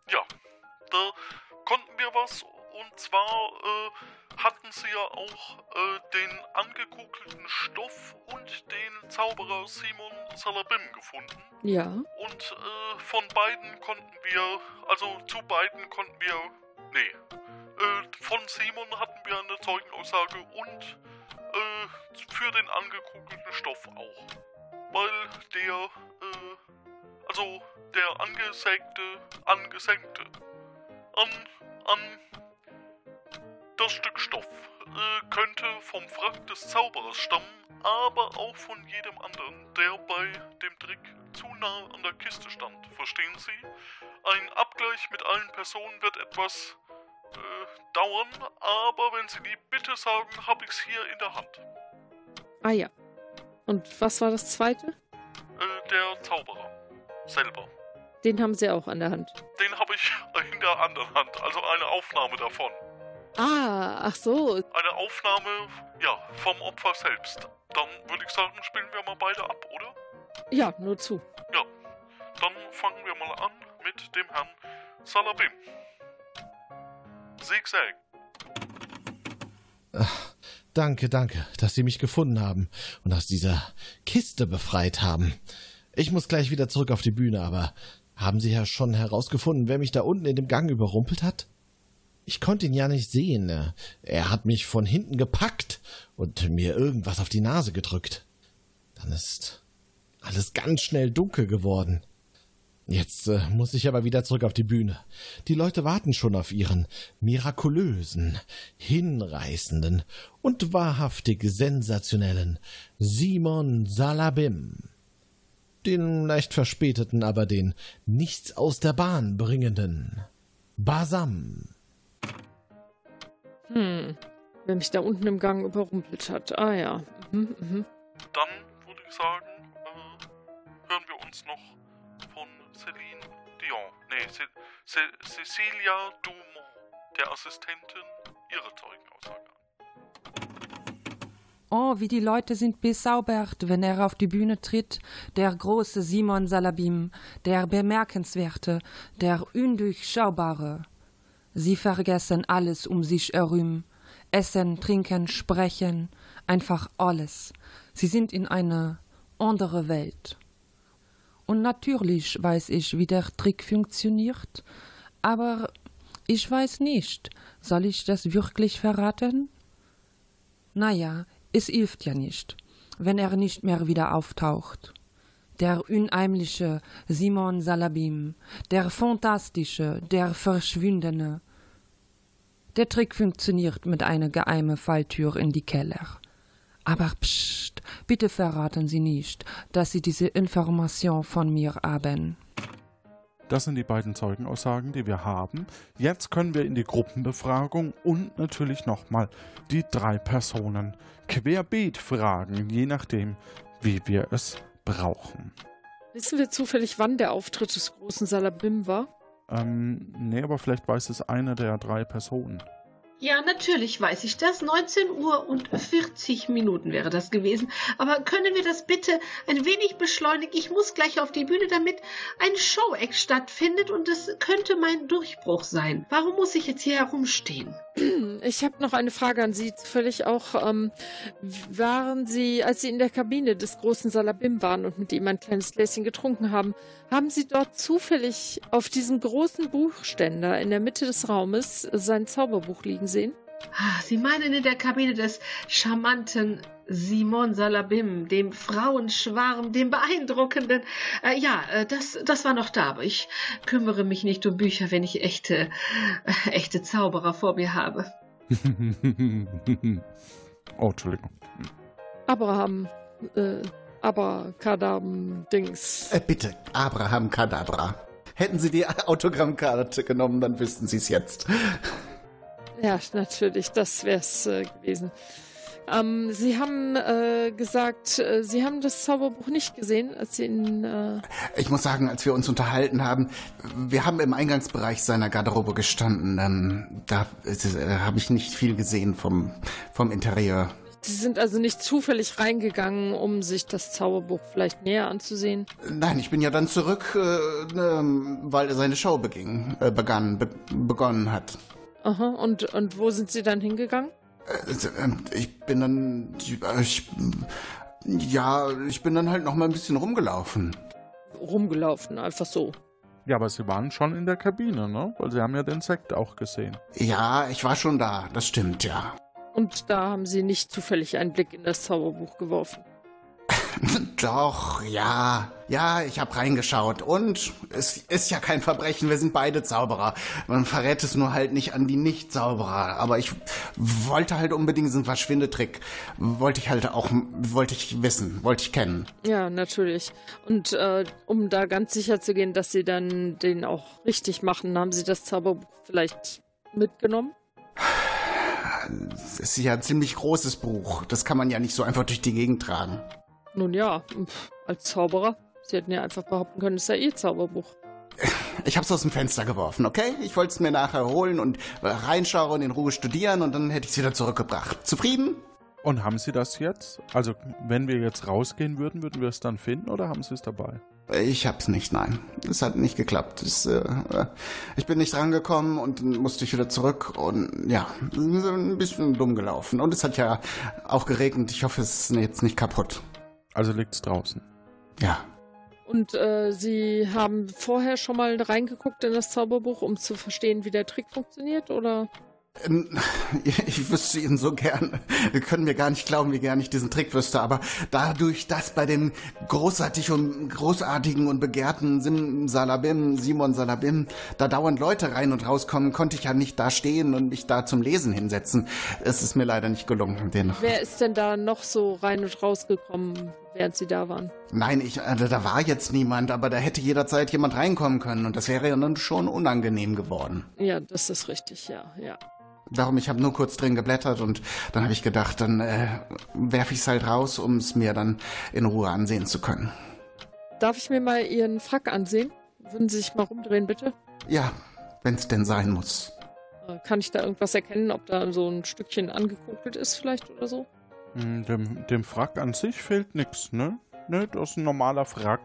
Ja, da konnten wir was
und zwar äh, hatten sie ja auch äh, den angekugelten Stoff und den Zauberer Simon Salabim gefunden.
Ja.
Und äh, von beiden konnten wir, also zu beiden konnten wir, nee, äh, von Simon hatten wir eine Zeugenaussage und äh, für den angekugelten Stoff auch. Weil der, äh, also der angesägte, angesenkte, an, an das Stück Stoff äh, könnte vom Frack des Zauberers stammen, aber auch von jedem anderen, der bei dem Trick zu nah an der Kiste stand. Verstehen Sie? Ein Abgleich mit allen Personen wird etwas äh, dauern, aber wenn Sie die Bitte sagen, habe ich's hier in der Hand.
Ah ja. Und was war das zweite?
Äh, der Zauberer. Selber.
Den haben sie auch an der Hand.
Den habe ich <laughs> in der anderen Hand, also eine Aufnahme davon.
Ah, ach so.
Eine Aufnahme, ja, vom Opfer selbst. Dann würde ich sagen, spielen wir mal beide ab, oder?
Ja, nur zu.
Ja. Dann fangen wir mal an mit dem Herrn Salabim. Zigzag.
Ach, danke, danke, dass Sie mich gefunden haben und aus dieser Kiste befreit haben. Ich muss gleich wieder zurück auf die Bühne, aber haben Sie ja schon herausgefunden, wer mich da unten in dem Gang überrumpelt hat? Ich konnte ihn ja nicht sehen. Er hat mich von hinten gepackt und mir irgendwas auf die Nase gedrückt. Dann ist alles ganz schnell dunkel geworden. Jetzt äh, muss ich aber wieder zurück auf die Bühne. Die Leute warten schon auf ihren mirakulösen, hinreißenden und wahrhaftig sensationellen Simon Salabim. Den leicht verspäteten, aber den nichts aus der Bahn bringenden Basam.
Hm. Wer mich da unten im Gang überrumpelt hat. Ah ja. Mhm, mhm.
Dann würde ich sagen, äh, hören wir uns noch Celine Dion, nee, Ce Ce Cecilia Dumont, der Assistentin, ihre Zeugenaussage.
Oh, wie die Leute sind besaubert, wenn er auf die Bühne tritt. Der große Simon Salabim, der bemerkenswerte, der undurchschaubare. Sie vergessen alles um sich herum. Essen, trinken, sprechen, einfach alles. Sie sind in eine andere Welt. Und natürlich weiß ich, wie der Trick funktioniert, aber ich weiß nicht. Soll ich das wirklich verraten? Naja, es hilft ja nicht, wenn er nicht mehr wieder auftaucht. Der unheimliche Simon Salabim, der fantastische, der verschwundene. Der Trick funktioniert mit einer geheimen Falltür in die Keller. Aber pst, bitte verraten Sie nicht, dass Sie diese Information von mir haben.
Das sind die beiden Zeugenaussagen, die wir haben. Jetzt können wir in die Gruppenbefragung und natürlich nochmal die drei Personen querbeet fragen, je nachdem, wie wir es brauchen.
Wissen wir zufällig, wann der Auftritt des großen Salabim war?
Ähm, nee, aber vielleicht weiß es eine der drei Personen.
Ja, natürlich weiß ich das. 19 Uhr und 40 Minuten wäre das gewesen. Aber können wir das bitte ein wenig beschleunigen? Ich muss gleich auf die Bühne, damit ein Show-Act stattfindet und es könnte mein Durchbruch sein. Warum muss ich jetzt hier herumstehen?
Ich habe noch eine Frage an Sie. Völlig auch, ähm, waren Sie, als Sie in der Kabine des großen Salabim waren und mit ihm ein kleines Gläschen getrunken haben, haben Sie dort zufällig auf diesem großen Buchständer in der Mitte des Raumes sein Zauberbuch liegen sehen?
Sie meinen in der Kabine des charmanten Simon Salabim, dem Frauenschwarm, dem beeindruckenden. Äh, ja, äh, das, das war noch da, aber ich kümmere mich nicht um Bücher, wenn ich echte, äh, echte Zauberer vor mir habe. <laughs>
oh, Entschuldigung.
Abraham, äh, Abracadam-Dings.
Äh, bitte, Abraham Kadabra. Hätten Sie die Autogrammkarte genommen, dann wüssten Sie es jetzt.
Ja, natürlich, das wäre es äh, gewesen. Ähm, Sie haben äh, gesagt, äh, Sie haben das Zauberbuch nicht gesehen, als Sie in. Äh
ich muss sagen, als wir uns unterhalten haben, wir haben im Eingangsbereich seiner Garderobe gestanden. Ähm, da äh, habe ich nicht viel gesehen vom, vom Interieur.
Sie sind also nicht zufällig reingegangen, um sich das Zauberbuch vielleicht näher anzusehen?
Nein, ich bin ja dann zurück, äh, äh, weil er seine Show beging, äh, begann, be begonnen hat.
Aha, und, und wo sind Sie dann hingegangen?
Äh, ich bin dann. Ich, ja, ich bin dann halt noch mal ein bisschen rumgelaufen.
Rumgelaufen, einfach so.
Ja, aber Sie waren schon in der Kabine, ne? Weil Sie haben ja den Sekt auch gesehen.
Ja, ich war schon da, das stimmt, ja.
Und da haben Sie nicht zufällig einen Blick in das Zauberbuch geworfen. <laughs>
Doch, ja. Ja, ich habe reingeschaut. Und es ist ja kein Verbrechen, wir sind beide Zauberer. Man verrät es nur halt nicht an die Nicht-Zauberer. Aber ich wollte halt unbedingt einen Verschwindetrick. Wollte ich halt auch, wollte ich wissen, wollte ich kennen.
Ja, natürlich. Und äh, um da ganz sicher zu gehen, dass Sie dann den auch richtig machen, haben Sie das Zauberbuch vielleicht mitgenommen?
Es ist ja ein ziemlich großes Buch. Das kann man ja nicht so einfach durch die Gegend tragen.
Nun ja, als Zauberer. Sie hätten ja einfach behaupten können, es sei ihr Zauberbuch.
Ich hab's aus dem Fenster geworfen, okay? Ich wollte es mir nachher holen und reinschauen und in Ruhe studieren und dann hätte ich es wieder zurückgebracht. Zufrieden?
Und haben Sie das jetzt? Also, wenn wir jetzt rausgehen würden, würden wir es dann finden oder haben Sie es dabei?
Ich hab's nicht, nein. Es hat nicht geklappt. Es, äh, ich bin nicht rangekommen und dann musste ich wieder zurück und ja, ein bisschen dumm gelaufen. Und es hat ja auch geregnet. Ich hoffe, es ist jetzt nicht kaputt.
Also liegt's draußen.
Ja.
Und äh, Sie haben vorher schon mal reingeguckt in das Zauberbuch, um zu verstehen, wie der Trick funktioniert, oder?
Ähm, <laughs> ich wüsste ihn so gern. Wir können mir gar nicht glauben, wie gern ich diesen Trick wüsste. Aber dadurch, dass bei dem großartig und großartigen und begehrten Sim Salabim, Simon Salabim, da dauernd Leute rein und rauskommen, konnte ich ja nicht da stehen und mich da zum Lesen hinsetzen. Es ist mir leider nicht gelungen. Den
Wer ist denn da noch so rein und rausgekommen, während Sie da waren?
Nein, ich, also da war jetzt niemand, aber da hätte jederzeit jemand reinkommen können und das wäre ja dann schon unangenehm geworden.
Ja, das ist richtig, ja, ja.
Darum, ich habe nur kurz drin geblättert und dann habe ich gedacht, dann äh, werfe ich es halt raus, um es mir dann in Ruhe ansehen zu können.
Darf ich mir mal Ihren Frack ansehen? Würden Sie sich mal rumdrehen, bitte?
Ja, wenn es denn sein muss.
Äh, kann ich da irgendwas erkennen, ob da so ein Stückchen angekokelt ist vielleicht oder so?
Hm, dem, dem Frack an sich fehlt nichts, ne? Ne, das ist ein normaler Frack.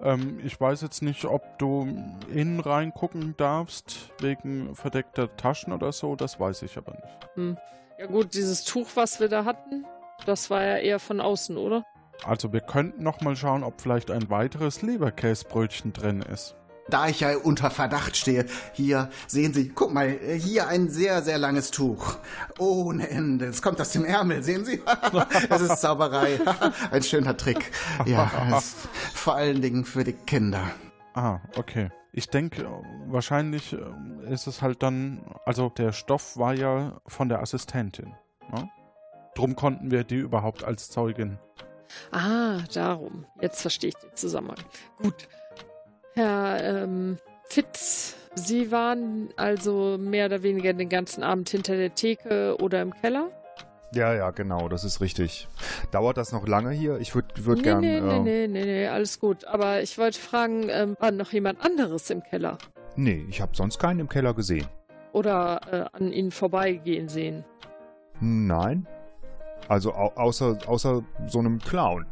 Ähm, ich weiß jetzt nicht, ob du innen reingucken darfst, wegen verdeckter Taschen oder so, das weiß ich aber nicht.
Hm. Ja gut, dieses Tuch, was wir da hatten, das war ja eher von außen, oder?
Also wir könnten noch mal schauen, ob vielleicht ein weiteres Leberkäsbrötchen drin ist.
Da ich ja unter Verdacht stehe, hier sehen Sie, guck mal, hier ein sehr, sehr langes Tuch. Ohne Ende. Es kommt aus dem Ärmel, sehen Sie? <laughs> Es ist Zauberei. <laughs> Ein schöner Trick. Ja, vor allen Dingen für die Kinder.
Ah, okay. Ich denke, wahrscheinlich ist es halt dann, also der Stoff war ja von der Assistentin. Ne? Drum konnten wir die überhaupt als Zeugin.
Ah, darum. Jetzt verstehe ich den Zusammenhang. Gut. Herr ähm, Fitz, Sie waren also mehr oder weniger den ganzen Abend hinter der Theke oder im Keller?
Ja, ja, genau, das ist richtig. Dauert das noch lange hier? Ich würde würd
nee,
gern.
Nee,
äh,
nee, nee, nee, alles gut. Aber ich wollte fragen, ähm, war noch jemand anderes im Keller?
Nee, ich habe sonst keinen im Keller gesehen.
Oder äh, an Ihnen vorbeigehen sehen?
Nein. Also au außer, außer so einem Clown.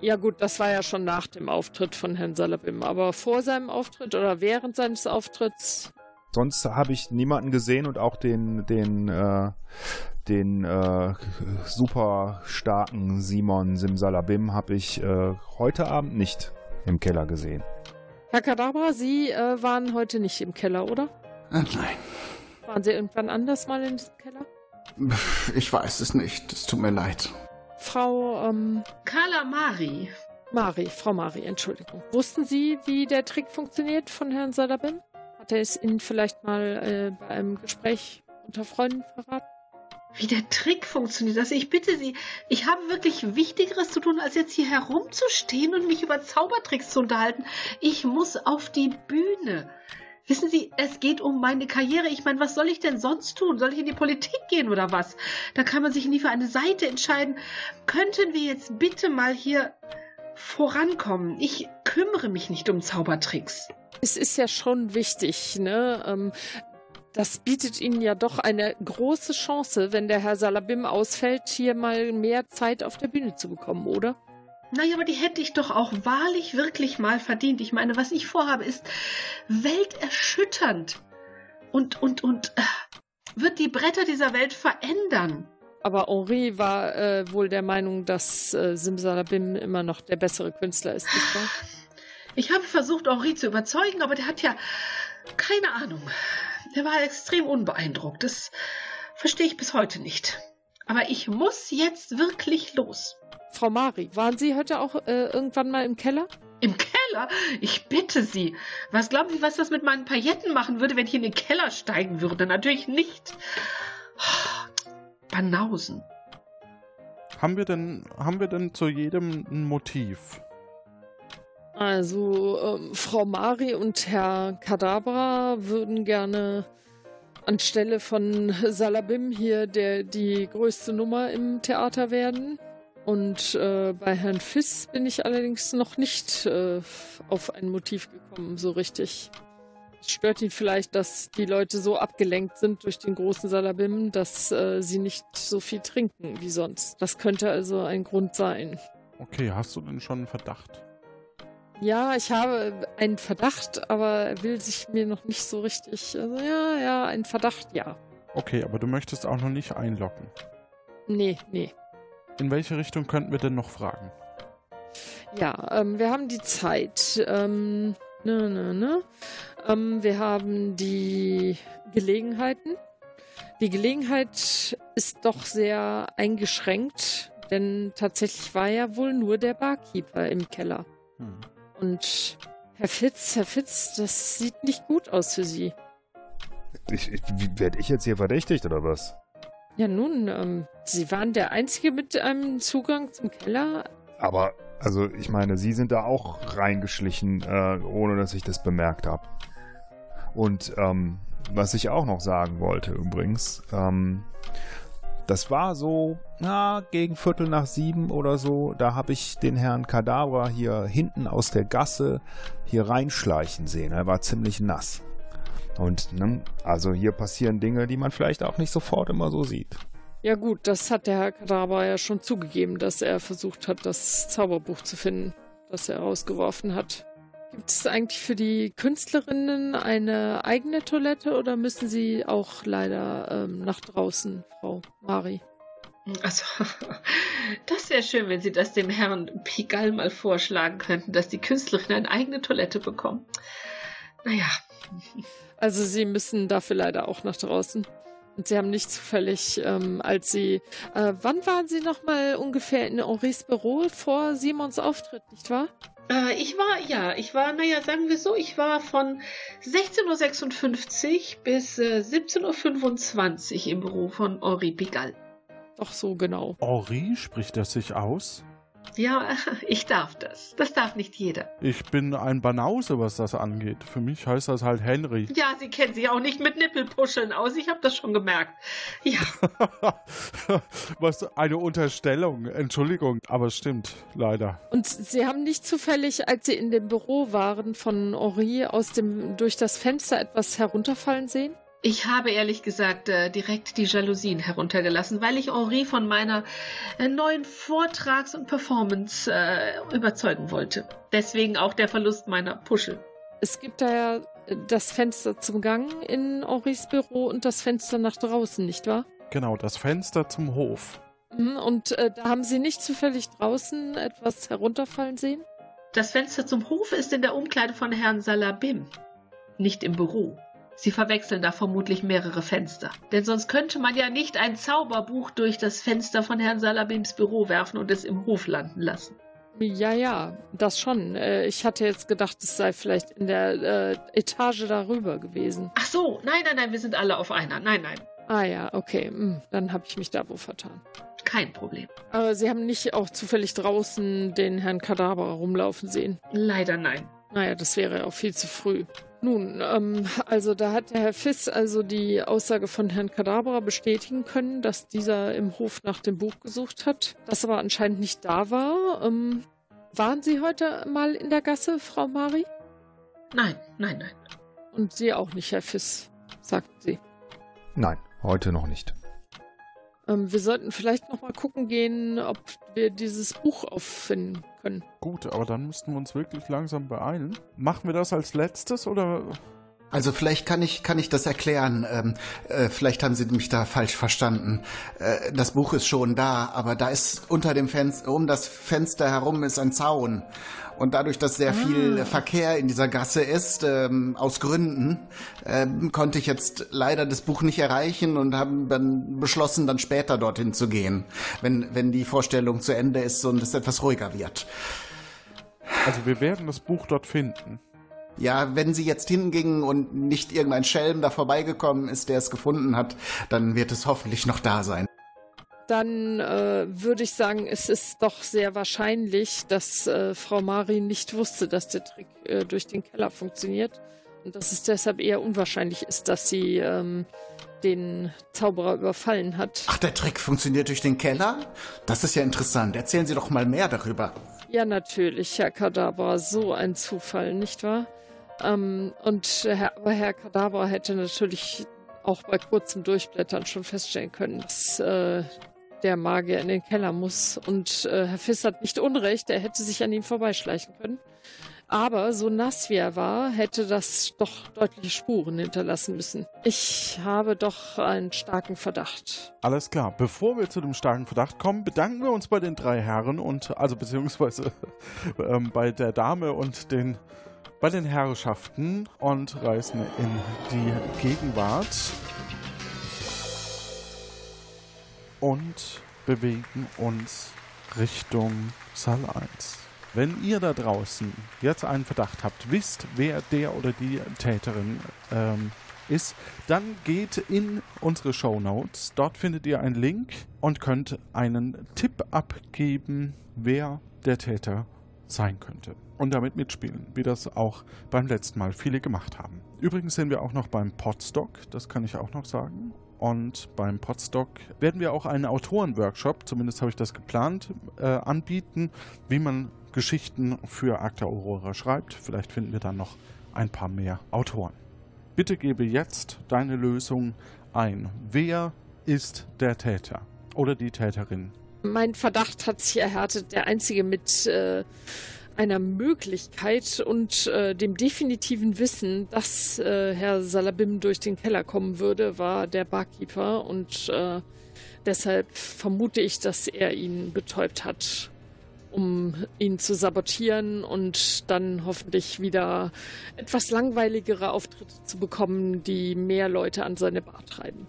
Ja gut, das war ja schon nach dem Auftritt von Herrn Salabim, aber vor seinem Auftritt oder während seines Auftritts?
Sonst habe ich niemanden gesehen und auch den, den, äh, den äh, super starken Simon Simsalabim habe ich äh, heute Abend nicht im Keller gesehen.
Herr Kadabra, Sie äh, waren heute nicht im Keller, oder?
Nein.
Waren Sie irgendwann anders mal in diesem Keller?
Ich weiß es nicht. Es tut mir leid.
Frau ähm,
Carla Mari.
Mari, Frau Mari, Entschuldigung. Wussten Sie, wie der Trick funktioniert von Herrn Salabim? Hat er es Ihnen vielleicht mal äh, bei einem Gespräch unter Freunden verraten?
Wie der Trick funktioniert. Also ich bitte Sie, ich habe wirklich Wichtigeres zu tun, als jetzt hier herumzustehen und mich über Zaubertricks zu unterhalten. Ich muss auf die Bühne. Wissen Sie, es geht um meine Karriere. Ich meine, was soll ich denn sonst tun? Soll ich in die Politik gehen oder was? Da kann man sich nie für eine Seite entscheiden. Könnten wir jetzt bitte mal hier vorankommen? Ich kümmere mich nicht um Zaubertricks.
Es ist ja schon wichtig, ne? Ähm, das bietet Ihnen ja doch eine große Chance, wenn der Herr Salabim ausfällt, hier mal mehr Zeit auf der Bühne zu bekommen, oder?
Naja, aber die hätte ich doch auch wahrlich wirklich mal verdient. Ich meine, was ich vorhabe, ist welterschütternd. Und, und, und, äh, wird die Bretter dieser Welt verändern.
Aber Henri war äh, wohl der Meinung, dass äh, Simsalabim immer noch der bessere Künstler ist, nicht wahr?
Ich habe versucht, Henri zu überzeugen, aber der hat ja keine Ahnung. Der war extrem unbeeindruckt. Das verstehe ich bis heute nicht. Aber ich muss jetzt wirklich los.
Frau Mari, waren Sie heute auch äh, irgendwann mal im Keller?
Im Keller? Ich bitte Sie. Was glauben Sie, was das mit meinen Pailletten machen würde, wenn ich in den Keller steigen würde? Natürlich nicht. Banausen.
Haben wir denn, haben wir denn zu jedem ein Motiv?
Also, ähm, Frau Mari und Herr Kadabra würden gerne anstelle von Salabim hier der, die größte Nummer im Theater werden. Und äh, bei Herrn Fiss bin ich allerdings noch nicht äh, auf ein Motiv gekommen, so richtig. Es stört ihn vielleicht, dass die Leute so abgelenkt sind durch den großen Salabim, dass äh, sie nicht so viel trinken wie sonst. Das könnte also ein Grund sein.
Okay, hast du denn schon einen Verdacht?
Ja, ich habe einen Verdacht, aber er will sich mir noch nicht so richtig. Also ja, ja, ein Verdacht, ja.
Okay, aber du möchtest auch noch nicht einloggen.
Nee, nee.
In welche Richtung könnten wir denn noch fragen?
Ja, ähm, wir haben die Zeit. Ähm, ne, ne, ne. Ähm, wir haben die Gelegenheiten. Die Gelegenheit ist doch sehr eingeschränkt, denn tatsächlich war ja wohl nur der Barkeeper im Keller. Hm. Und Herr Fitz, Herr Fitz, das sieht nicht gut aus für Sie.
Ich, ich, Werde ich jetzt hier verdächtigt oder was?
Ja, nun, ähm, Sie waren der Einzige mit einem Zugang zum Keller.
Aber, also, ich meine, Sie sind da auch reingeschlichen, äh, ohne dass ich das bemerkt habe. Und, ähm, was ich auch noch sagen wollte übrigens, ähm, das war so, na, gegen Viertel nach sieben oder so. Da habe ich den Herrn Kadabra hier hinten aus der Gasse hier reinschleichen sehen. Er war ziemlich nass. Und, ne, also hier passieren Dinge, die man vielleicht auch nicht sofort immer so sieht.
Ja gut, das hat der Herr Kadabra ja schon zugegeben, dass er versucht hat, das Zauberbuch zu finden, das er rausgeworfen hat. Gibt es eigentlich für die Künstlerinnen eine eigene Toilette oder müssen sie auch leider ähm, nach draußen, Frau Mari?
Also, <laughs> das wäre schön, wenn Sie das dem Herrn Pigal mal vorschlagen könnten, dass die Künstlerinnen eine eigene Toilette bekommen. Naja.
Also, Sie müssen dafür leider auch nach draußen. Und Sie haben nicht zufällig, ähm, als Sie. Äh, wann waren Sie nochmal ungefähr in Henris Büro vor Simons Auftritt, nicht wahr?
Äh, ich war, ja, ich war, naja, sagen wir so, ich war von 16.56 Uhr bis äh, 17.25 Uhr im Büro von Henri Pigalle.
Doch so genau.
Henri, spricht er sich aus?
Ja, <laughs> ich darf das. Das darf nicht jeder.
Ich bin ein Banause, was das angeht. Für mich heißt das halt Henry.
Ja, Sie kennen sich auch nicht mit Nippelpuscheln aus. Ich habe das schon gemerkt. Ja. <laughs>
was eine Unterstellung. Entschuldigung, aber es stimmt, leider.
Und Sie haben nicht zufällig, als Sie in dem Büro waren, von Henri aus dem durch das Fenster etwas herunterfallen sehen?
Ich habe ehrlich gesagt äh, direkt die Jalousien heruntergelassen, weil ich Henri von meiner äh, neuen Vortrags- und Performance äh, überzeugen wollte. Deswegen auch der Verlust meiner Puschel.
Es gibt da ja äh, das Fenster zum Gang in Henris Büro und das Fenster nach draußen, nicht wahr?
Genau, das Fenster zum Hof.
Mhm, und äh, da haben Sie nicht zufällig draußen etwas herunterfallen sehen?
Das Fenster zum Hof ist in der Umkleide von Herrn Salabim, nicht im Büro. Sie verwechseln da vermutlich mehrere Fenster. Denn sonst könnte man ja nicht ein Zauberbuch durch das Fenster von Herrn Salabims Büro werfen und es im Hof landen lassen.
Ja, ja, das schon. Äh, ich hatte jetzt gedacht, es sei vielleicht in der äh, Etage darüber gewesen.
Ach so, nein, nein, nein, wir sind alle auf einer. Nein, nein.
Ah ja, okay. Hm, dann habe ich mich da wohl vertan.
Kein Problem.
Aber Sie haben nicht auch zufällig draußen den Herrn Kadaver rumlaufen sehen?
Leider nein.
Naja, das wäre auch viel zu früh. Nun, ähm, also da hat der Herr Fiss also die Aussage von Herrn Kadabra bestätigen können, dass dieser im Hof nach dem Buch gesucht hat, das aber anscheinend nicht da war. Ähm, waren Sie heute mal in der Gasse, Frau Mari?
Nein, nein, nein.
Und Sie auch nicht, Herr Fiss, sagten Sie.
Nein, heute noch nicht.
Ähm, wir sollten vielleicht noch mal gucken gehen, ob wir dieses Buch auffinden können.
Gut, aber dann müssten wir uns wirklich langsam beeilen. Machen wir das als letztes oder?
Also vielleicht kann ich, kann ich das erklären. Ähm, äh, vielleicht haben Sie mich da falsch verstanden. Äh, das Buch ist schon da, aber da ist unter dem Fenster, um das Fenster herum ist ein Zaun. Und dadurch, dass sehr viel
Ah.
Verkehr in dieser Gasse ist, ähm, aus Gründen, ähm, konnte ich jetzt leider das Buch nicht erreichen und haben dann beschlossen, dann später dorthin zu gehen, wenn, wenn die Vorstellung zu Ende ist und es etwas ruhiger wird.
Also wir werden das Buch dort finden.
Ja, wenn sie jetzt hingingen und nicht irgendein Schelm da vorbeigekommen ist, der es gefunden hat, dann wird es hoffentlich noch da sein.
Dann äh, würde ich sagen, es ist doch sehr wahrscheinlich, dass äh, Frau Mari nicht wusste, dass der Trick äh, durch den Keller funktioniert. Und dass es deshalb eher unwahrscheinlich ist, dass sie ähm, den Zauberer überfallen hat.
Ach, der Trick funktioniert durch den Keller? Das ist ja interessant. Erzählen Sie doch mal mehr darüber.
Ja, natürlich, Herr Kadabra, so ein Zufall, nicht wahr? Ähm, und Herr, aber Herr Kadabra hätte natürlich auch bei kurzem Durchblättern schon feststellen können, dass äh, der Magier in den Keller muss. Und äh, Herr Fiss hat nicht unrecht, er hätte sich an ihm vorbeischleichen können. Aber so nass wie er war, hätte das doch deutliche Spuren hinterlassen müssen. Ich habe doch einen starken Verdacht.
Alles klar. Bevor wir zu dem starken Verdacht kommen, bedanken wir uns bei den drei Herren und also beziehungsweise <laughs> ähm, bei der Dame und den bei den Herrschaften und reisen in die Gegenwart und bewegen uns Richtung Saal 1. Wenn ihr da draußen jetzt einen Verdacht habt, wisst, wer der oder die Täterin ähm, ist, dann geht in unsere Show Notes. Dort findet ihr einen Link und könnt einen Tipp abgeben, wer der Täter sein könnte. Und damit mitspielen, wie das auch beim letzten Mal viele gemacht haben. Übrigens sind wir auch noch beim Podstock, das kann ich auch noch sagen. Und beim Podstock werden wir auch einen Autorenworkshop, zumindest habe ich das geplant, äh, anbieten, wie man Geschichten für Akta Aurora schreibt. Vielleicht finden wir dann noch ein paar mehr Autoren. Bitte gebe jetzt deine Lösung ein. Wer ist der Täter oder die Täterin?
Mein Verdacht hat sich erhärtet. Der einzige mit äh, einer Möglichkeit und äh, dem definitiven Wissen, dass äh, Herr Salabim durch den Keller kommen würde, war der Barkeeper. Und äh, deshalb vermute ich, dass er ihn betäubt hat, um ihn zu sabotieren und dann hoffentlich wieder etwas langweiligere Auftritte zu bekommen, die mehr Leute an seine Bar treiben.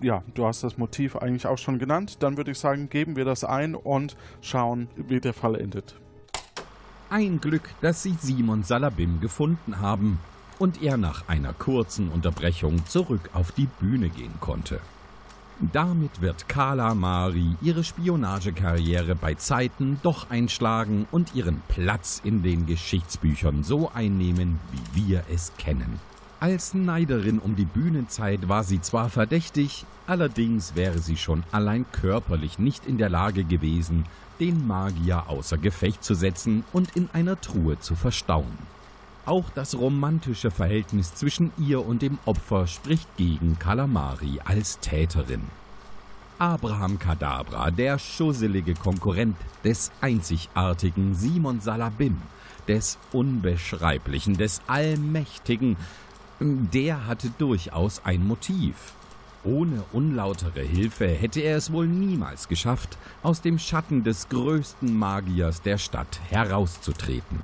Ja, du hast das Motiv eigentlich auch schon genannt. Dann würde ich sagen, geben wir das ein und schauen, wie der Fall endet.
Ein Glück, dass sie Simon Salabim gefunden haben und er nach einer kurzen Unterbrechung zurück auf die Bühne gehen konnte. Damit wird Kala Mari ihre Spionagekarriere bei Zeiten doch einschlagen und ihren Platz in den Geschichtsbüchern so einnehmen, wie wir es kennen. Als Neiderin um die Bühnenzeit war sie zwar verdächtig, allerdings wäre sie schon allein körperlich nicht in der Lage gewesen, den Magier außer Gefecht zu setzen und in einer Truhe zu verstauen. Auch das romantische Verhältnis zwischen ihr und dem Opfer spricht gegen Kalamari als Täterin. Abraham Kadabra, der schusselige Konkurrent des einzigartigen Simon Salabim, des Unbeschreiblichen, des Allmächtigen, der hatte durchaus ein Motiv. Ohne unlautere Hilfe hätte er es wohl niemals geschafft, aus dem Schatten des größten Magiers der Stadt herauszutreten.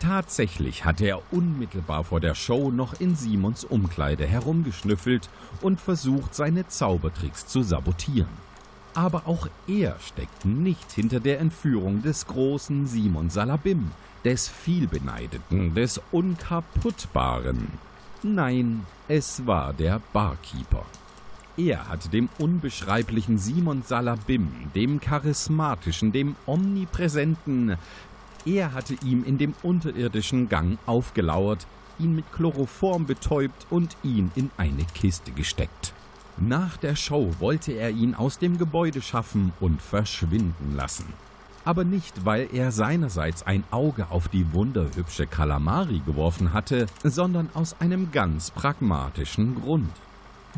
Tatsächlich hatte er unmittelbar vor der Show noch in Simons Umkleide herumgeschnüffelt und versucht, seine Zaubertricks zu sabotieren. Aber auch er steckt nicht hinter der Entführung des großen Simon Salabim, des vielbeneideten, des Unkaputtbaren. Nein, es war der Barkeeper. Er hatte dem unbeschreiblichen Simon Salabim, dem charismatischen, dem omnipräsenten, er hatte ihm in dem unterirdischen Gang aufgelauert, ihn mit Chloroform betäubt und ihn in eine Kiste gesteckt. Nach der Show wollte er ihn aus dem Gebäude schaffen und verschwinden lassen. Aber nicht, weil er seinerseits ein Auge auf die wunderhübsche Kalamari geworfen hatte, sondern aus einem ganz pragmatischen Grund.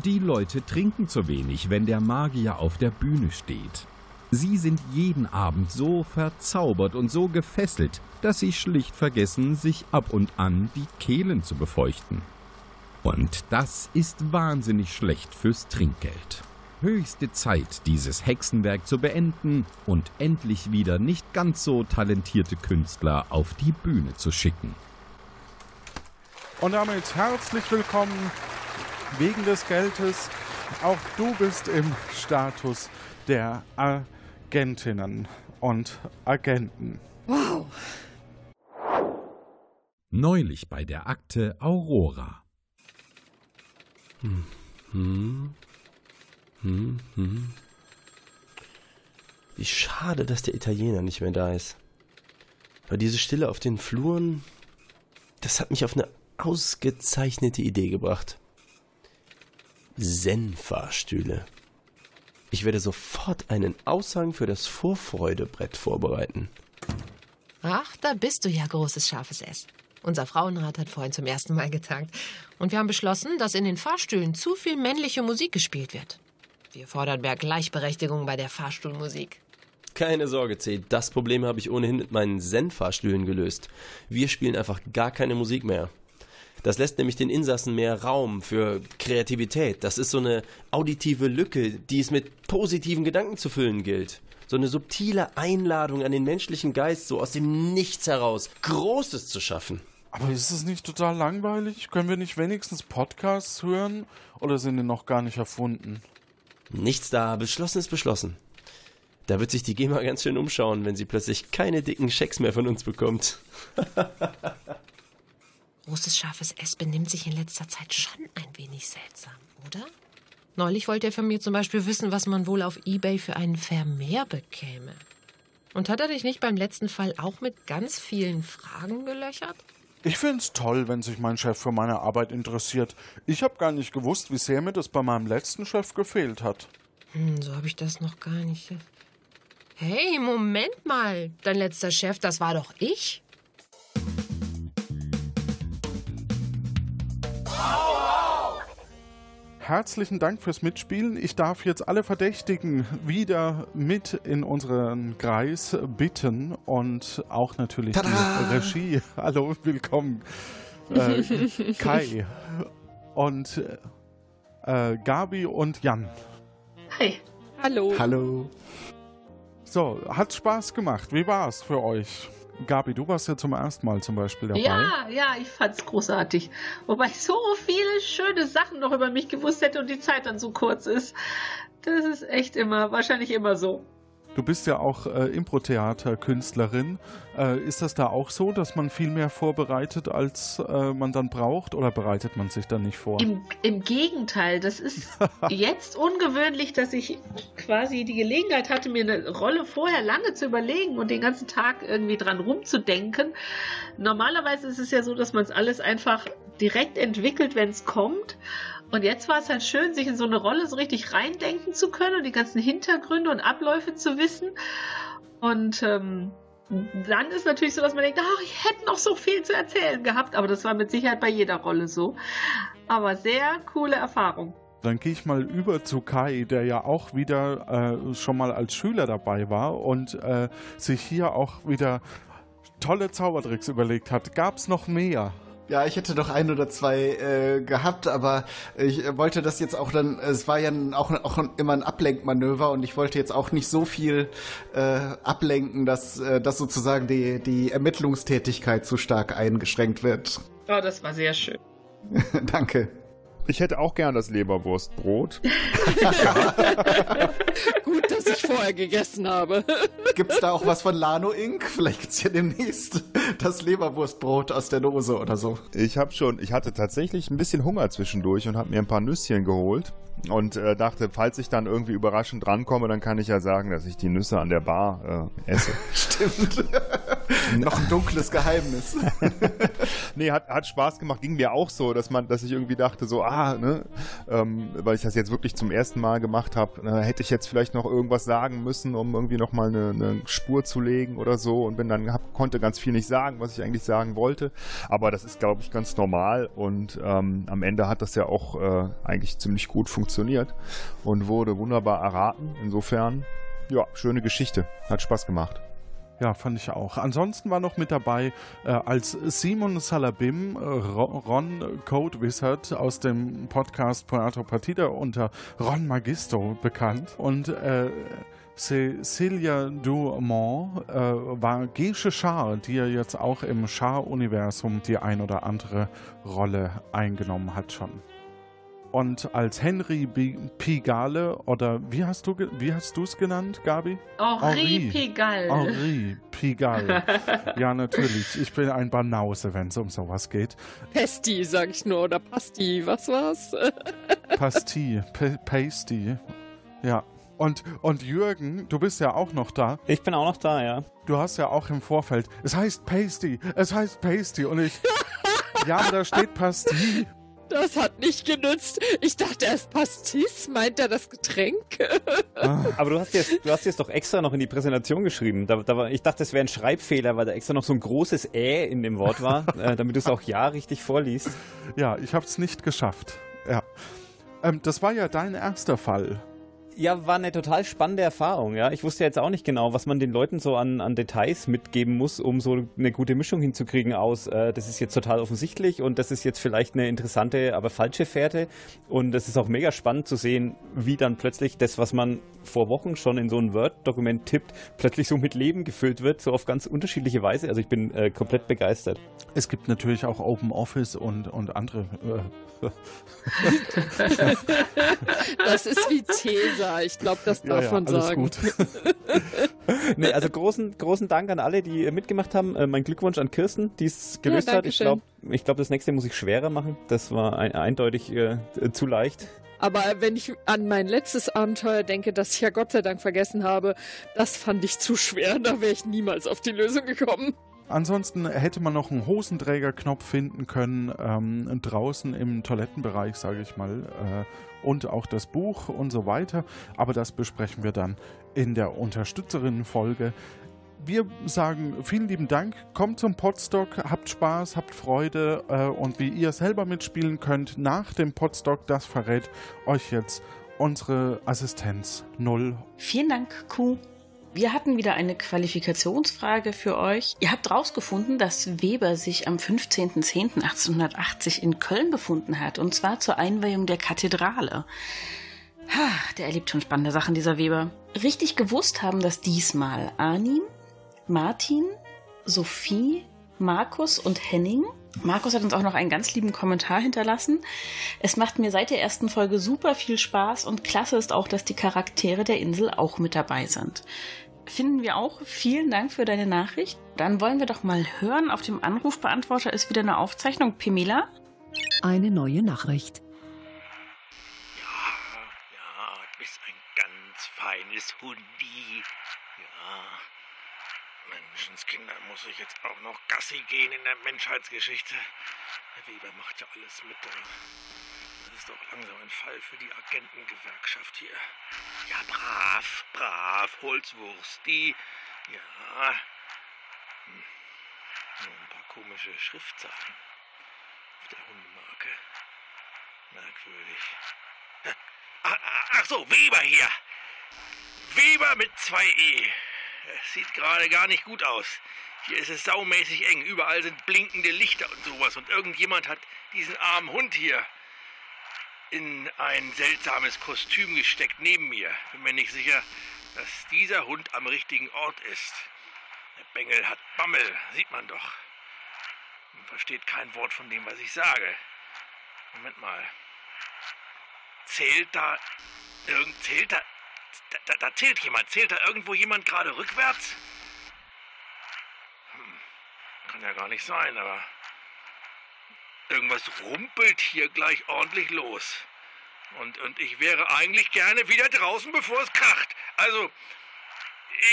Die Leute trinken zu wenig, wenn der Magier auf der Bühne steht. Sie sind jeden Abend so verzaubert und so gefesselt, dass sie schlicht vergessen, sich ab und an die Kehlen zu befeuchten. Und das ist wahnsinnig schlecht fürs Trinkgeld. Höchste Zeit, dieses Hexenwerk zu beenden und endlich wieder nicht ganz so talentierte Künstler auf die Bühne zu schicken.
Und damit herzlich willkommen wegen des Geldes. Auch du bist im Status der Agentinnen und Agenten.
Wow.
Neulich bei der Akte Aurora.
Hm. Hm. Hm. Hm. Wie schade, dass der Italiener nicht mehr da ist. Aber diese Stille auf den Fluren, das hat mich auf eine ausgezeichnete Idee gebracht. Zen-Fahrstühle. Ich werde sofort einen Aushang für das Vorfreudebrett vorbereiten.
Ach, da bist du ja, großes scharfes S. Unser Frauenrat hat vorhin zum ersten Mal getagt. Und wir haben beschlossen, dass in den Fahrstühlen zu viel männliche Musik gespielt wird. Wir fordern mehr Gleichberechtigung bei der Fahrstuhlmusik.
Keine Sorge, C. Das Problem habe ich ohnehin mit meinen Zen-Fahrstühlen gelöst. Wir spielen einfach gar keine Musik mehr. Das lässt nämlich den Insassen mehr Raum für Kreativität. Das ist so eine auditive Lücke, die es mit positiven Gedanken zu füllen gilt. So eine subtile Einladung an den menschlichen Geist, so aus dem Nichts heraus Großes zu schaffen.
Aber ist es nicht total langweilig? Können wir nicht wenigstens Podcasts hören? Oder sind die noch gar nicht erfunden?
Nichts da, beschlossen ist beschlossen. Da wird sich die GEMA ganz schön umschauen, wenn sie plötzlich keine dicken Schecks mehr von uns bekommt. <laughs>
Großes scharfes S benimmt sich in letzter Zeit schon ein wenig seltsam, oder? Neulich wollte er von mir zum Beispiel wissen, was man wohl auf Ebay für einen Vermehr bekäme. Und hat er dich nicht beim letzten Fall auch mit ganz vielen Fragen gelöchert?
Ich find's toll, wenn sich mein Chef für meine Arbeit interessiert. Ich habe gar nicht gewusst, wie sehr mir das bei meinem letzten Chef gefehlt hat.
Hm, so habe ich das noch gar nicht. Hey, Moment mal. Dein letzter Chef, das war doch ich.
Herzlichen Dank fürs Mitspielen. Ich darf jetzt alle Verdächtigen wieder mit in unseren Kreis bitten und auch natürlich
Tada!
die Regie. <laughs> Hallo, willkommen. Äh, <laughs> Kai und äh, Gabi und Jan.
Hi.
Hallo.
Hallo.
So, hat Spaß gemacht. Wie war's für euch? Gabi, du warst ja zum ersten Mal zum Beispiel dabei.
Ja, ja, ich fand's großartig. Wobei ich so viele schöne Sachen noch über mich gewusst hätte und die Zeit dann so kurz ist. Das ist echt immer, wahrscheinlich immer so.
Du bist ja auch äh, Impro-Theater-Künstlerin. Äh, ist das da auch so, dass man viel mehr vorbereitet, als äh, man dann braucht? Oder bereitet man sich dann nicht vor?
Im, Im Gegenteil, das ist <laughs> jetzt ungewöhnlich, dass ich quasi die Gelegenheit hatte, mir eine Rolle vorher lange zu überlegen und den ganzen Tag irgendwie dran rumzudenken. Normalerweise ist es ja so, dass man es alles einfach direkt entwickelt, wenn es kommt. Und jetzt war es halt schön, sich in so eine Rolle so richtig reindenken zu können und die ganzen Hintergründe und Abläufe zu wissen. Und ähm, dann ist natürlich so, dass man denkt, ach, ich hätte noch so viel zu erzählen gehabt. Aber das war mit Sicherheit bei jeder Rolle so. Aber sehr coole Erfahrung.
Dann gehe ich mal über zu Kai, der ja auch wieder äh, schon mal als Schüler dabei war und äh, sich hier auch wieder tolle Zaubertricks überlegt hat. Gab es noch mehr?
Ja, ich hätte noch ein oder zwei äh, gehabt, aber ich wollte das jetzt auch dann, es war ja auch, auch immer ein Ablenkmanöver und ich wollte jetzt auch nicht so viel äh, ablenken, dass, äh, dass sozusagen die, die Ermittlungstätigkeit zu stark eingeschränkt wird.
Oh, das war sehr schön. <laughs>
Danke.
Ich hätte auch gern das Leberwurstbrot. <laughs>
Gut, dass ich vorher gegessen habe.
Gibt's da auch was von Lano Inc? Vielleicht gibt's ja demnächst das Leberwurstbrot aus der Dose oder so.
Ich habe schon, ich hatte tatsächlich ein bisschen Hunger zwischendurch und habe mir ein paar Nüsschen geholt und äh, dachte, falls ich dann irgendwie überraschend drankomme, dann kann ich ja sagen, dass ich die Nüsse an der Bar äh, esse. <laughs>
Stimmt. <laughs> Noch ein dunkles Geheimnis. <laughs>
nee, hat, hat Spaß gemacht. Ging mir auch so, dass man, dass ich irgendwie dachte, so, ah, ne, ähm, weil ich das jetzt wirklich zum ersten Mal gemacht habe, äh, hätte ich jetzt vielleicht noch irgendwas sagen müssen, um irgendwie nochmal eine, eine Spur zu legen oder so und bin dann hab, konnte ganz viel nicht sagen, was ich eigentlich sagen wollte. Aber das ist, glaube ich, ganz normal und ähm, am Ende hat das ja auch äh, eigentlich ziemlich gut funktioniert und wurde wunderbar erraten. Insofern, ja, schöne Geschichte. Hat Spaß gemacht.
Ja, fand ich auch. Ansonsten war noch mit dabei äh, als Simon Salabim, äh, Ron Code Wizard aus dem Podcast Puerto Partida unter Ron Magisto bekannt. Und äh, Cecilia Dumont äh, war Gesche Schar, die ja jetzt auch im Schar-Universum die ein oder andere Rolle eingenommen hat schon. Und als Henry Pigale, oder wie hast du wie hast du es genannt, Gabi?
Henri Pigalle.
Henri Pigalle. <laughs> ja, natürlich. Ich bin ein Banause, wenn es um sowas geht.
Pesti, sag ich nur, oder Pasti, was war's? <laughs>
Pasti, Pasty. Ja, und, und Jürgen, du bist ja auch noch da.
Ich bin auch noch da, ja.
Du hast ja auch im Vorfeld, es heißt Pasty, es heißt Pasty. Und ich, <laughs> ja, aber da steht Pasty.
Das hat nicht genützt. Ich dachte erst Pastis, meint er das Getränk? <laughs>
Ah. Aber du hast jetzt, du hast jetzt doch extra noch in die Präsentation geschrieben. Da, da war, ich dachte, das wäre ein Schreibfehler, weil da extra noch so ein großes Ä in dem Wort war, <laughs> äh, damit du es auch ja richtig vorliest.
Ja, ich habe es nicht geschafft. Ja. Ähm, das war ja dein erster Fall.
Ja, war eine total spannende Erfahrung, ja. Ich wusste jetzt auch nicht genau, was man den Leuten so an, an Details mitgeben muss, um so eine gute Mischung hinzukriegen aus, äh, das ist jetzt total offensichtlich und das ist jetzt vielleicht eine interessante, aber falsche Fährte. Und es ist auch mega spannend zu sehen, wie dann plötzlich das, was man vor Wochen schon in so ein Word-Dokument tippt, plötzlich so mit Leben gefüllt wird, so auf ganz unterschiedliche Weise. Also ich bin äh, komplett begeistert.
Es gibt natürlich auch Open Office und, und andere äh, <laughs> <laughs>
das ist wie Tesa. Ich glaube, das darf ja, ja, man sagen. Gut. <laughs>
nee, also großen, großen Dank an alle, die mitgemacht haben. Äh, mein Glückwunsch an Kirsten, die es gelöst ja, hat. Ich glaube, ich glaub, das nächste muss ich schwerer machen. Das war ein, eindeutig äh, zu leicht.
Aber wenn ich an mein letztes Abenteuer denke, das ich ja Gott sei Dank vergessen habe, das fand ich zu schwer. Da wäre ich niemals auf die Lösung gekommen.
Ansonsten hätte man noch einen Hosenträgerknopf finden können, ähm, draußen im Toilettenbereich, sage ich mal, äh, und auch das Buch und so weiter. Aber das besprechen wir dann in der Unterstützerinnenfolge. Wir sagen vielen lieben Dank, kommt zum Podstock, habt Spaß, habt Freude äh, und wie ihr selber mitspielen könnt nach dem Podstock, das verrät euch jetzt unsere Assistenz 0.
Vielen Dank, Kuh. Wir hatten wieder eine Qualifikationsfrage für euch. Ihr habt herausgefunden, dass Weber sich am 15.10.1880 in Köln befunden hat, und zwar zur Einweihung der Kathedrale. Ha, der erlebt schon spannende Sachen, dieser Weber. Richtig gewusst haben das diesmal Arnim, Martin, Sophie, Markus und Henning. Markus hat uns auch noch einen ganz lieben Kommentar hinterlassen. Es macht mir seit der ersten Folge super viel Spaß und klasse ist auch, dass die Charaktere der Insel auch mit dabei sind finden wir auch. Vielen Dank für deine Nachricht. Dann wollen wir doch mal hören. Auf dem Anrufbeantworter ist wieder eine Aufzeichnung. Pimela?
Eine neue Nachricht.
Ja, ja, du bist ein ganz feines Hundi. Ja. Menschenskinder, muss ich jetzt auch noch Gassi gehen in der Menschheitsgeschichte? Der Weber macht ja alles mit. Das ist doch langsam ein Fall für die Agentengewerkschaft hier. Ja, brav, brav, Holzwurst, die. Ja. Hm. Nur ein paar komische Schriftzeichen auf der Hundemarke. Merkwürdig. Ach, ach so, Weber hier. Weber mit zwei E. Sieht gerade gar nicht gut aus. Hier ist es saumäßig eng. Überall sind blinkende Lichter und sowas. Und irgendjemand hat diesen armen Hund hier in ein seltsames Kostüm gesteckt neben mir. Bin mir nicht sicher, dass dieser Hund am richtigen Ort ist. Der Bengel hat Bammel, sieht man doch. Man versteht kein Wort von dem, was ich sage. Moment mal. Zählt da irgend zählt da da, da zählt jemand. Zählt da irgendwo jemand gerade rückwärts? Hm, kann ja gar nicht sein, aber Irgendwas rumpelt hier gleich ordentlich los. Und, und ich wäre eigentlich gerne wieder draußen, bevor es kracht. Also,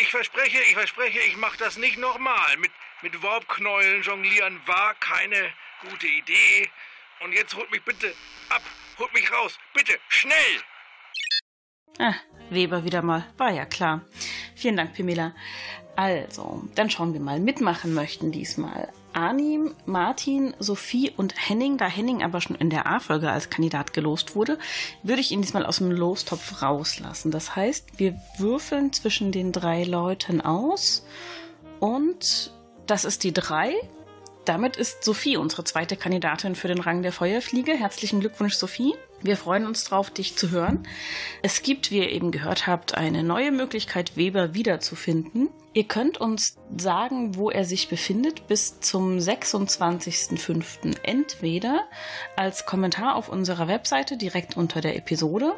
ich verspreche, ich verspreche, ich mache das nicht nochmal. Mit, mit Warpknäulen jonglieren war keine gute Idee. Und jetzt holt mich bitte ab, holt mich raus, bitte, schnell!
Ah, Weber wieder mal, war ja klar. Vielen Dank, Pimela. Also, dann schauen wir mal. Mitmachen möchten diesmal Arnim, Martin, Sophie und Henning. Da Henning aber schon in der A-Folge als Kandidat gelost wurde, würde ich ihn diesmal aus dem Lostopf rauslassen. Das heißt, wir würfeln zwischen den drei Leuten aus Und das ist die 3. Damit ist Sophie unsere zweite Kandidatin für den Rang der Feuerfliege. Herzlichen Glückwunsch, Sophie. Wir freuen uns drauf, dich zu hören. Es gibt, wie ihr eben gehört habt, eine neue Möglichkeit, Weber wiederzufinden. Ihr könnt uns sagen, wo er sich befindet, bis zum 26.05. entweder als Kommentar auf unserer Webseite direkt unter der Episode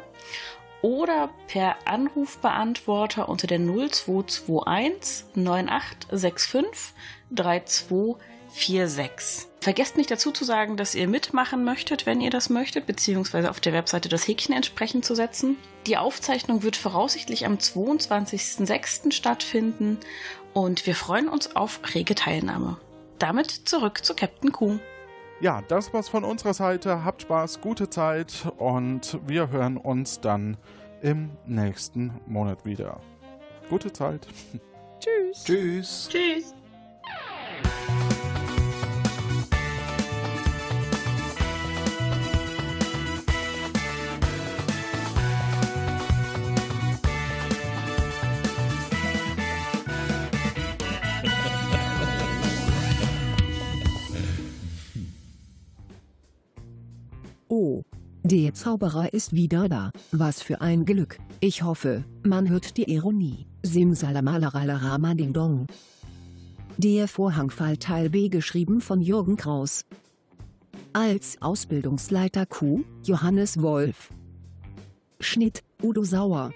oder per Anrufbeantworter unter der 0221 9865 3246. Vergesst nicht dazu zu sagen, dass ihr mitmachen möchtet, wenn ihr das möchtet, beziehungsweise auf der Webseite das Häkchen entsprechend zu setzen. Die Aufzeichnung wird voraussichtlich am 22.06. stattfinden und wir freuen uns auf rege Teilnahme. Damit zurück zu Captain Q.
Ja, das war's von unserer Seite. Habt Spaß, gute Zeit und wir hören uns dann im nächsten Monat wieder. Gute Zeit. <laughs>
Tschüss.
Tschüss.
Tschüss.
Oh. Der Zauberer ist wieder da. Was für ein Glück. Ich hoffe, man hört die Ironie. Simsalamalarama Ding Dong. Der Vorhangfall Teil B geschrieben von Jürgen Kraus. Als Ausbildungsleiter Q, Johannes Wolf. Schnitt, Udo Sauer.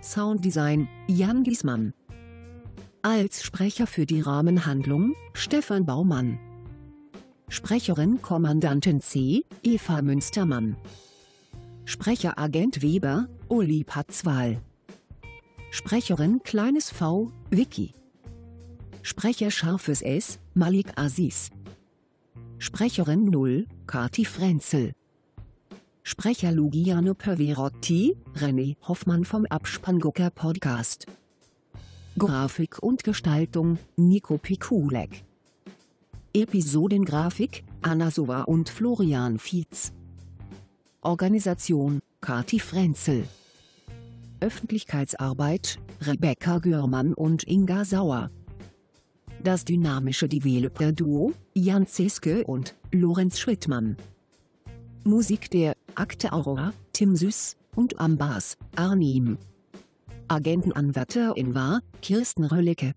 Sounddesign, Jan Giesmann. Als Sprecher für die Rahmenhandlung, Stefan Baumann. Sprecherin Kommandantin C, Eva Münstermann. Sprecher Agent Weber, Uli Patzwal. Sprecherin Kleines V, Vicky. Sprecher Scharfes S, Malik Aziz. Sprecherin 0, Kati Frenzel. Sprecher Lugiano Perverotti, René Hoffmann vom Abspanngucker Podcast. Grafik und Gestaltung, Nico Pikulek. Episodengrafik, Anna Sova und Florian Fietz. Organisation, Kati Frenzel. Öffentlichkeitsarbeit, Rebecca Görmann und Inga Sauer. Das dynamische Developer-Duo, Jan Zeske und Lorenz Schrittmann. Musik der Akte Aurora, Tim Süß und Ambas, Arnim. Agentenanwärterin war Kirsten Röllecke.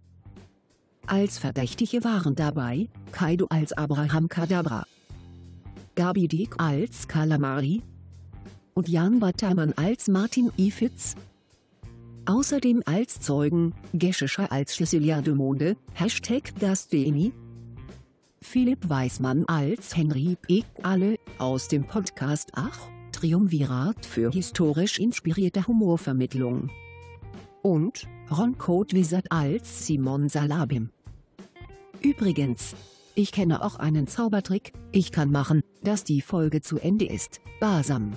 Als Verdächtige waren dabei Kaido als Abraham Kadabra, Gabi Dick als Kalamari und Jan Bataman als Martin Ifitz. Außerdem als Zeugen Geschischer als Cecilia de Monde, Hashtag Gasteni, Philipp Weismann als Henry P. Alle aus dem Podcast Ach, Triumvirat für historisch inspirierte Humorvermittlung. Und Ron Code Wizard als Simon Salabim. Übrigens, ich kenne auch einen Zaubertrick, ich kann machen, dass die Folge zu Ende ist. Basam.